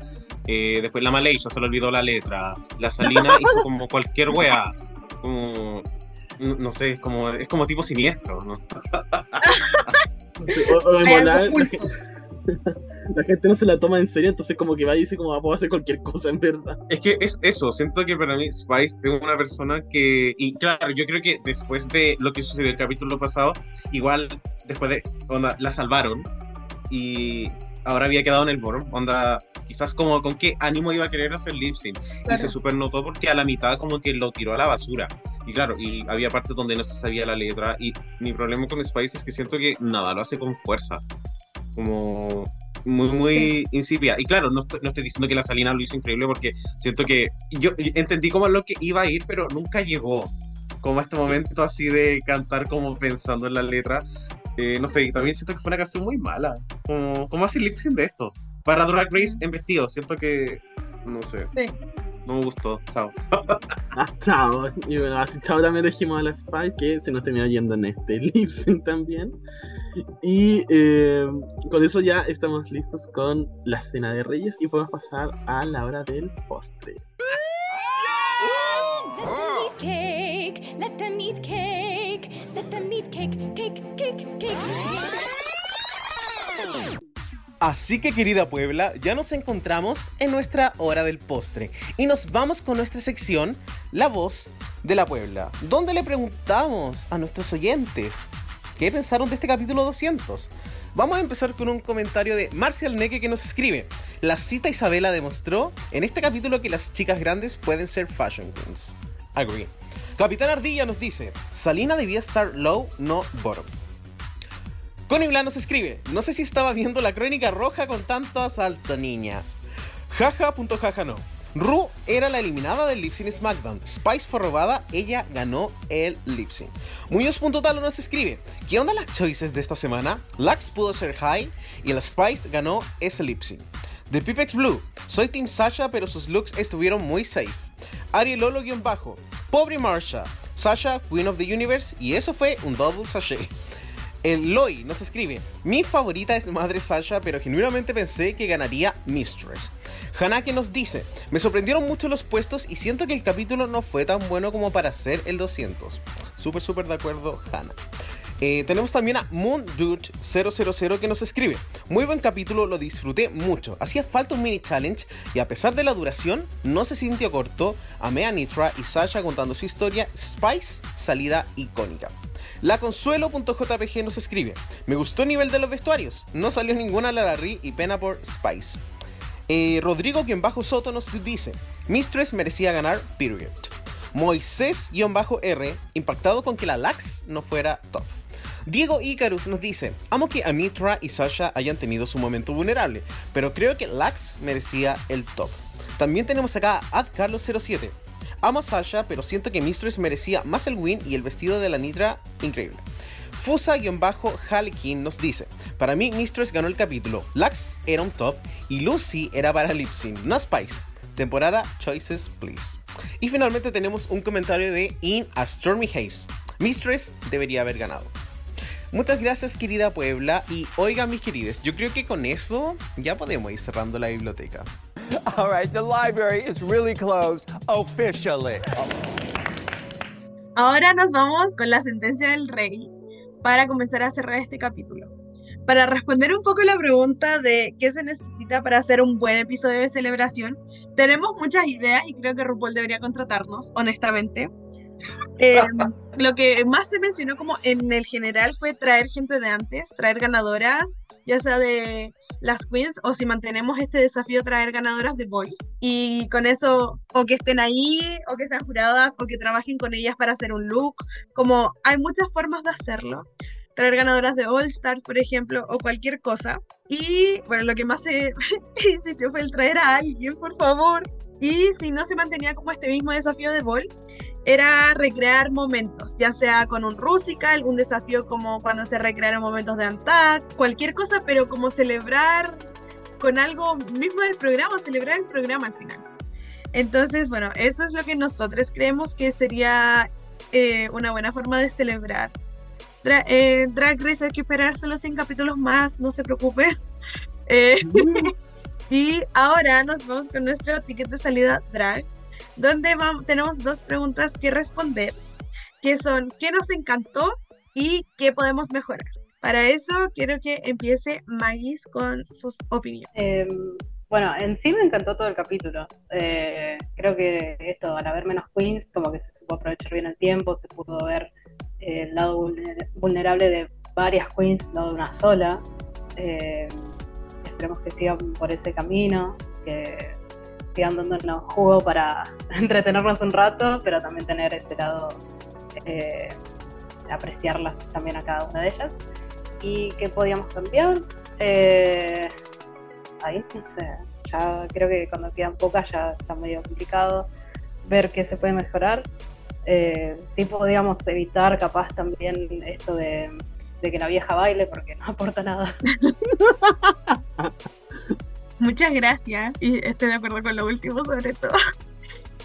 Eh, después la Malaysia se le olvidó la letra. La Salina hizo como cualquier wea. Como, no sé, es como, es como tipo siniestro, ¿no? o, o de la, gente no se la toma en serio, entonces como que va y dice como, ah, puedo hacer cualquier cosa en verdad. Es que es eso, siento que para mí Spice es una persona que, y claro, yo creo que después de lo que sucedió el capítulo pasado, igual después de, onda, la salvaron y ahora había quedado en el bottom, onda, quizás como con qué ánimo iba a querer hacer lip sync. Claro. Y se super notó porque a la mitad como que lo tiró a la basura. Y claro, y había partes donde no se sabía la letra. Y mi problema con Spice es que siento que nada, lo hace con fuerza. Como muy, muy sí. insípida. Y claro, no estoy, no estoy, diciendo que la Salina lo hizo increíble porque siento que yo, entendí como lo que iba a ir, pero nunca llegó. Como a este momento así de cantar como pensando en la letra. Eh, no sé, también siento que fue una canción muy mala. Como, ¿Cómo hace lip sync de esto? para Drag Race en vestido. Siento que, no sé, Sí. No me gustó. Chao. Ah, chao. Y bueno, así chao también elegimos a la Spice, que se nos terminó yendo en este lip sync también. Y eh, con eso ya estamos listos con la cena de Reyes y podemos pasar a la hora del postre. Así que querida Puebla, ya nos encontramos en nuestra hora del postre y nos vamos con nuestra sección La voz de la Puebla, donde le preguntamos a nuestros oyentes qué pensaron de este capítulo 200. Vamos a empezar con un comentario de Marcial Neque que nos escribe. La cita Isabela demostró en este capítulo que las chicas grandes pueden ser fashion queens. Agree. Capitán Ardilla nos dice, Salina debía estar low, no bottom. Connie Blan nos escribe, no sé si estaba viendo la crónica roja con tanto asalto, niña. Jaja, jaja no. Ru era la eliminada del lip sync SmackDown. Spice fue robada, ella ganó el lip sync. Muñoz.talo nos escribe, ¿qué onda las choices de esta semana? Lux pudo ser high y la Spice ganó ese lip sync. The Pipex Blue, soy Team Sasha pero sus looks estuvieron muy safe. Ari Lolo-bajo, pobre Marsha, Sasha, Queen of the Universe y eso fue un double sachet. Loi nos escribe, mi favorita es Madre Sasha, pero genuinamente pensé que ganaría Mistress. Hanake nos dice, me sorprendieron mucho los puestos y siento que el capítulo no fue tan bueno como para ser el 200. Súper, súper de acuerdo, Hana. Eh, tenemos también a MoonDude000 que nos escribe. Muy buen capítulo, lo disfruté mucho. Hacía falta un mini challenge y a pesar de la duración, no se sintió corto. Amé a Nitra y Sasha contando su historia. Spice, salida icónica. La Consuelo.jpg nos escribe. Me gustó el nivel de los vestuarios. No salió ninguna Larry y pena por Spice. Eh, Rodrigo bajo Soto nos dice. Mistress merecía ganar, period. Moisés-R, impactado con que la Lax no fuera top. Diego Icarus nos dice, amo que Amitra y Sasha hayan tenido su momento vulnerable, pero creo que Lax merecía el top. También tenemos acá a Carlos07. Amo a Sasha, pero siento que Mistress merecía más el win y el vestido de la Nitra, increíble. Fusa-Halekin nos dice, para mí Mistress ganó el capítulo, Lax era un top y Lucy era para lip sync, no Spice. Temporada Choices Please. Y finalmente tenemos un comentario de In a Stormy Haze. Mistress debería haber ganado. Muchas gracias querida Puebla y oigan mis queridos, yo creo que con eso ya podemos ir cerrando la biblioteca. All right, the library is really closed officially. Ahora nos vamos con la sentencia del rey para comenzar a cerrar este capítulo. Para responder un poco la pregunta de qué se necesita para hacer un buen episodio de celebración, tenemos muchas ideas y creo que RuPaul debería contratarnos, honestamente. Eh, lo que más se mencionó como en el general fue traer gente de antes, traer ganadoras, ya sea de las queens o si mantenemos este desafío traer ganadoras de Voice y con eso o que estén ahí o que sean juradas o que trabajen con ellas para hacer un look, como hay muchas formas de hacerlo. Traer ganadoras de All Stars, por ejemplo, o cualquier cosa. Y bueno, lo que más se insistió fue el traer a alguien, por favor. Y si no se mantenía como este mismo desafío de Ball, era recrear momentos, ya sea con un Rusical, algún desafío como cuando se recrearon momentos de Antac, cualquier cosa, pero como celebrar con algo mismo del programa, celebrar el programa al final. Entonces, bueno, eso es lo que nosotros creemos que sería eh, una buena forma de celebrar. Dra eh, Drag Race hay que esperar solo 100 capítulos más, no se preocupen. Eh, y ahora nos vamos con nuestro ticket de salida drag donde vamos, tenemos dos preguntas que responder, que son ¿qué nos encantó y qué podemos mejorar? Para eso quiero que empiece Magis con sus opiniones. Eh, bueno, en sí me encantó todo el capítulo. Eh, creo que esto, al haber menos queens, como que se pudo aprovechar bien el tiempo, se pudo ver el lado vulnerable de varias queens, no de una sola. Eh, esperemos que sigan por ese camino, sigan dándonos jugo para entretenernos un rato, pero también tener ese lado eh, apreciarlas también a cada una de ellas. ¿Y qué podíamos cambiar? Eh, ahí, no sé, ya creo que cuando quedan pocas ya está medio complicado ver qué se puede mejorar. Eh, sí podíamos evitar capaz también esto de, de que la vieja baile porque no aporta nada. Muchas gracias. Y estoy de acuerdo con lo último sobre todo.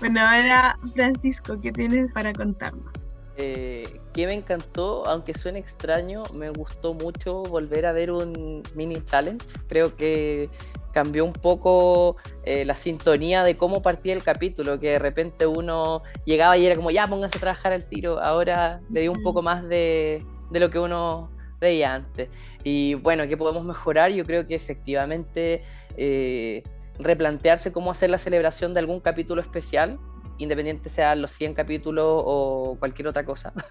Bueno, ahora Francisco, ¿qué tienes para contarnos? Eh, que me encantó, aunque suene extraño, me gustó mucho volver a ver un mini challenge. Creo que cambió un poco eh, la sintonía de cómo partía el capítulo, que de repente uno llegaba y era como, ya, pónganse a trabajar al tiro. Ahora le dio un poco más de, de lo que uno veía antes. Y bueno, ¿qué podemos mejorar? Yo creo que efectivamente eh, replantearse cómo hacer la celebración de algún capítulo especial, independiente sean los 100 capítulos o cualquier otra cosa.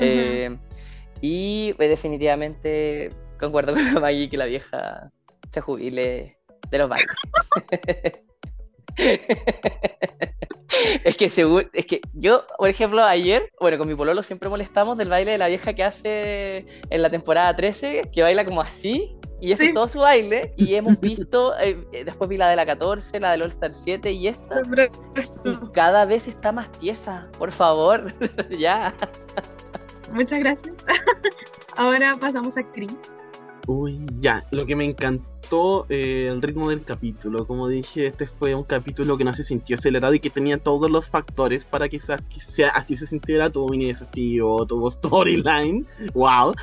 Eh, y pues, definitivamente concuerdo con la Maggie que la vieja se jubile de los bailes. es que según, es que yo, por ejemplo, ayer, bueno, con mi pololo siempre molestamos del baile de la vieja que hace en la temporada 13, que baila como así, y ese es todo su baile, y hemos visto, eh, eh, después vi la de la 14, la del All Star 7 y esta, y cada vez está más tiesa, por favor, ya. Muchas gracias. Ahora pasamos a Chris. Uy, ya, lo que me encantó eh, el ritmo del capítulo. Como dije, este fue un capítulo que no se sintió acelerado y que tenía todos los factores para que, sa- que sea, así se sintiera. Tuvo mini desafío, tuvo storyline, wow.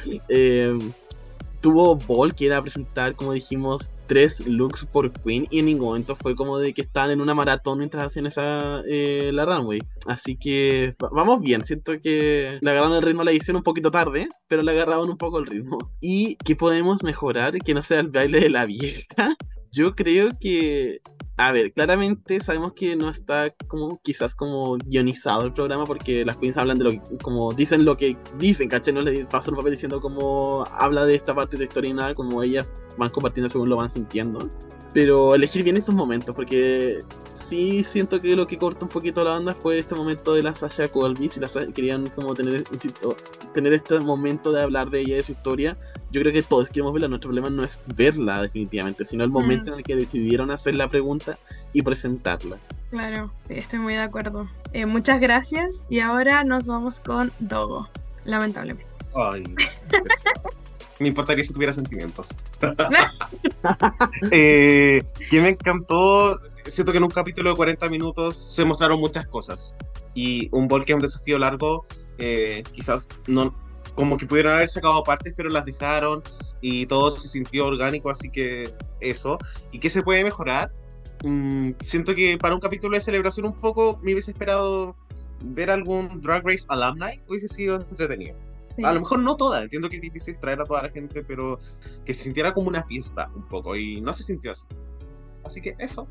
Tuvo Ball que era presentar, como dijimos, tres looks por Queen y en ningún momento fue como de que estaban en una maratón mientras hacían esa eh, la runway. Así que va- vamos bien, siento que le agarraron el ritmo a la edición un poquito tarde, pero le agarraron un poco el ritmo. ¿Y qué podemos mejorar? Que no sea el baile de la vieja. Yo creo que a ver, claramente sabemos que no está como quizás como guionizado el programa porque las queens hablan de lo que, como dicen lo que dicen, ¿cachai? No les pasan un papel diciendo como habla de esta parte de la historia y nada, como ellas van compartiendo según lo van sintiendo. Pero elegir bien esos momentos, porque sí siento que lo que corta un poquito la banda fue este momento de la Sasha Colby, si la Sasha- querían como tener, insisto, tener este momento de hablar de ella y de su historia, yo creo que todos queremos verla, nuestro problema no es verla definitivamente, sino el momento en el que decidieron hacer la pregunta y presentarla. Claro, sí, estoy muy de acuerdo. Eh, muchas gracias. Y ahora nos vamos con Dogo, lamentablemente. Ay, me importaría si tuviera sentimientos. eh, que me encantó. Siento que en un capítulo de 40 minutos se mostraron muchas cosas. Y un bol que es un desafío largo, eh, quizás no. Como que pudieron haber sacado partes, pero las dejaron y todo se sintió orgánico, así que eso. ¿Y qué se puede mejorar? Mm, siento que para un capítulo de celebración un poco me hubiese esperado ver algún Drag Race Alumni, hubiese sido entretenido. Sí. A lo mejor no toda, entiendo que es difícil traer a toda la gente, pero que se sintiera como una fiesta un poco y no se sintió así. Así que eso.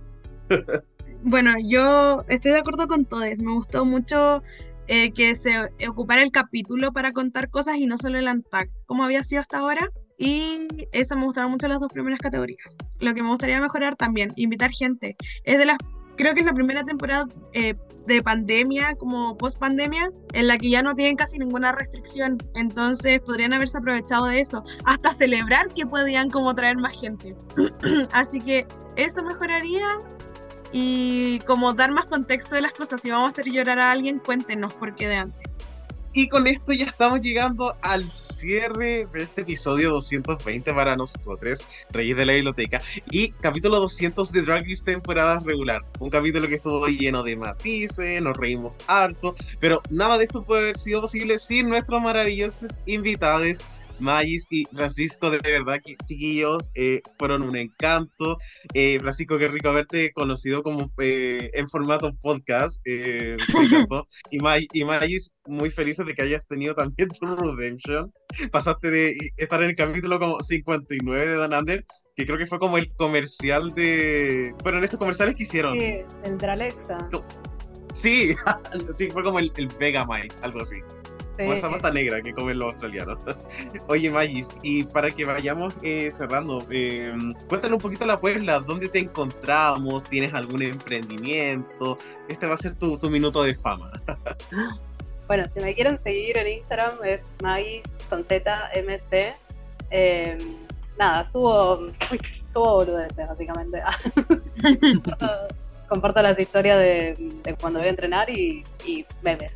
Bueno, yo estoy de acuerdo con todos. Me gustó mucho eh, que se ocupara el capítulo para contar cosas y no solo el Unpack, como había sido hasta ahora. Y eso me gustaron mucho las dos primeras categorías. Lo que me gustaría mejorar también, invitar gente. Es de las, creo que es la primera temporada eh, de pandemia, como post pandemia, en la que ya no tienen casi ninguna restricción. Entonces podrían haberse aprovechado de eso, hasta celebrar que podían como traer más gente. Así que eso mejoraría y como dar más contexto de las cosas. Si vamos a hacer llorar a alguien, cuéntenos por qué de antes. Y con esto ya estamos llegando al cierre de este episodio 220 para nosotros, Reyes de la Biblioteca, y capítulo 200 de Drag Race temporada regular. Un capítulo que estuvo lleno de matices, nos reímos harto, pero nada de esto puede haber sido posible sin nuestros maravillosos invitados. Magis y Francisco, de verdad chiquillos eh, fueron un encanto. Eh, Francisco, qué rico haberte conocido como eh, en formato podcast. eh. Y, May- y Magis, muy felices de que hayas tenido también tu redemption. Pasaste de estar en el capítulo como 59 de Don Under, que creo que fue como el comercial de. Bueno, en estos comerciales que hicieron. Sí, entre Alexa. Sí, sí, fue como el, el Vegamite, algo así. Como esa Sí. pata negra que comen los australianos. Oye, Magis, y para que vayamos eh, cerrando, eh, cuéntale un poquito a la Puebla, ¿dónde te encontramos? ¿Tienes algún emprendimiento? Este va a ser tu, tu minuto de fama. Bueno, si me quieren seguir en Instagram es Maggie con Z MC. Eh, nada, subo, uy, subo boludeces básicamente. Comparto, las historias de, de cuando voy a entrenar y, y memes.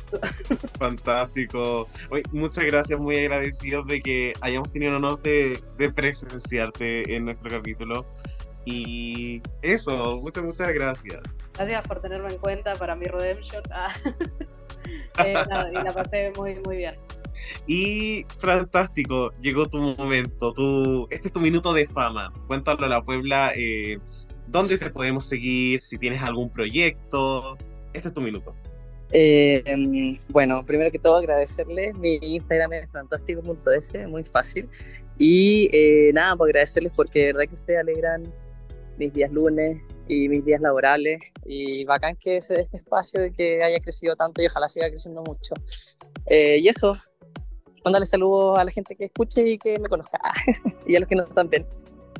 Fantástico. Oye, muchas gracias, muy agradecidos de que hayamos tenido el honor de, de presenciarte en nuestro capítulo. Y eso, muchas, muchas gracias. Gracias por tenerme en cuenta para mi redemption. Ah. Eh, nada, y la pasé muy, muy bien. Y fantástico, llegó tu momento, tu, este es tu minuto de fama. Cuéntalo a la Puebla, eh, dónde te podemos seguir, si tienes algún proyecto. Este es tu minuto. Eh, bueno, primero que todo agradecerles, mi Instagram es fantástico.es, muy fácil. Y eh, nada, pues agradecerles porque de verdad que ustedes alegran mis días lunes y mis días laborales. Y bacán que dé este espacio que haya crecido tanto y ojalá siga creciendo mucho. Eh, y eso, mandarle saludos a la gente que escuche y que me conozca. y a los que no están bien.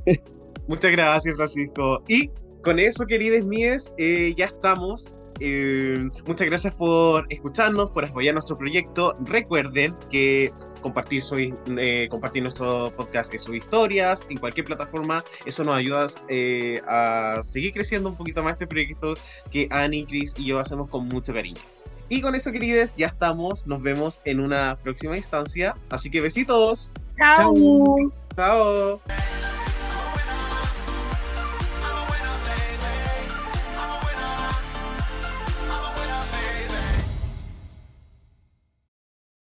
Muchas gracias, Francisco. Y con eso, queridas mías, eh, ya estamos. Eh, muchas gracias por escucharnos, por apoyar nuestro proyecto. Recuerden que compartir, su, eh, compartir nuestro podcast en sus historias, en cualquier plataforma, eso nos ayuda eh, a seguir creciendo un poquito más este proyecto que Annie, Chris y yo hacemos con mucho cariño. Y con eso, queridos, ya estamos. Nos vemos en una próxima instancia. Así que besitos. Chao. Chao.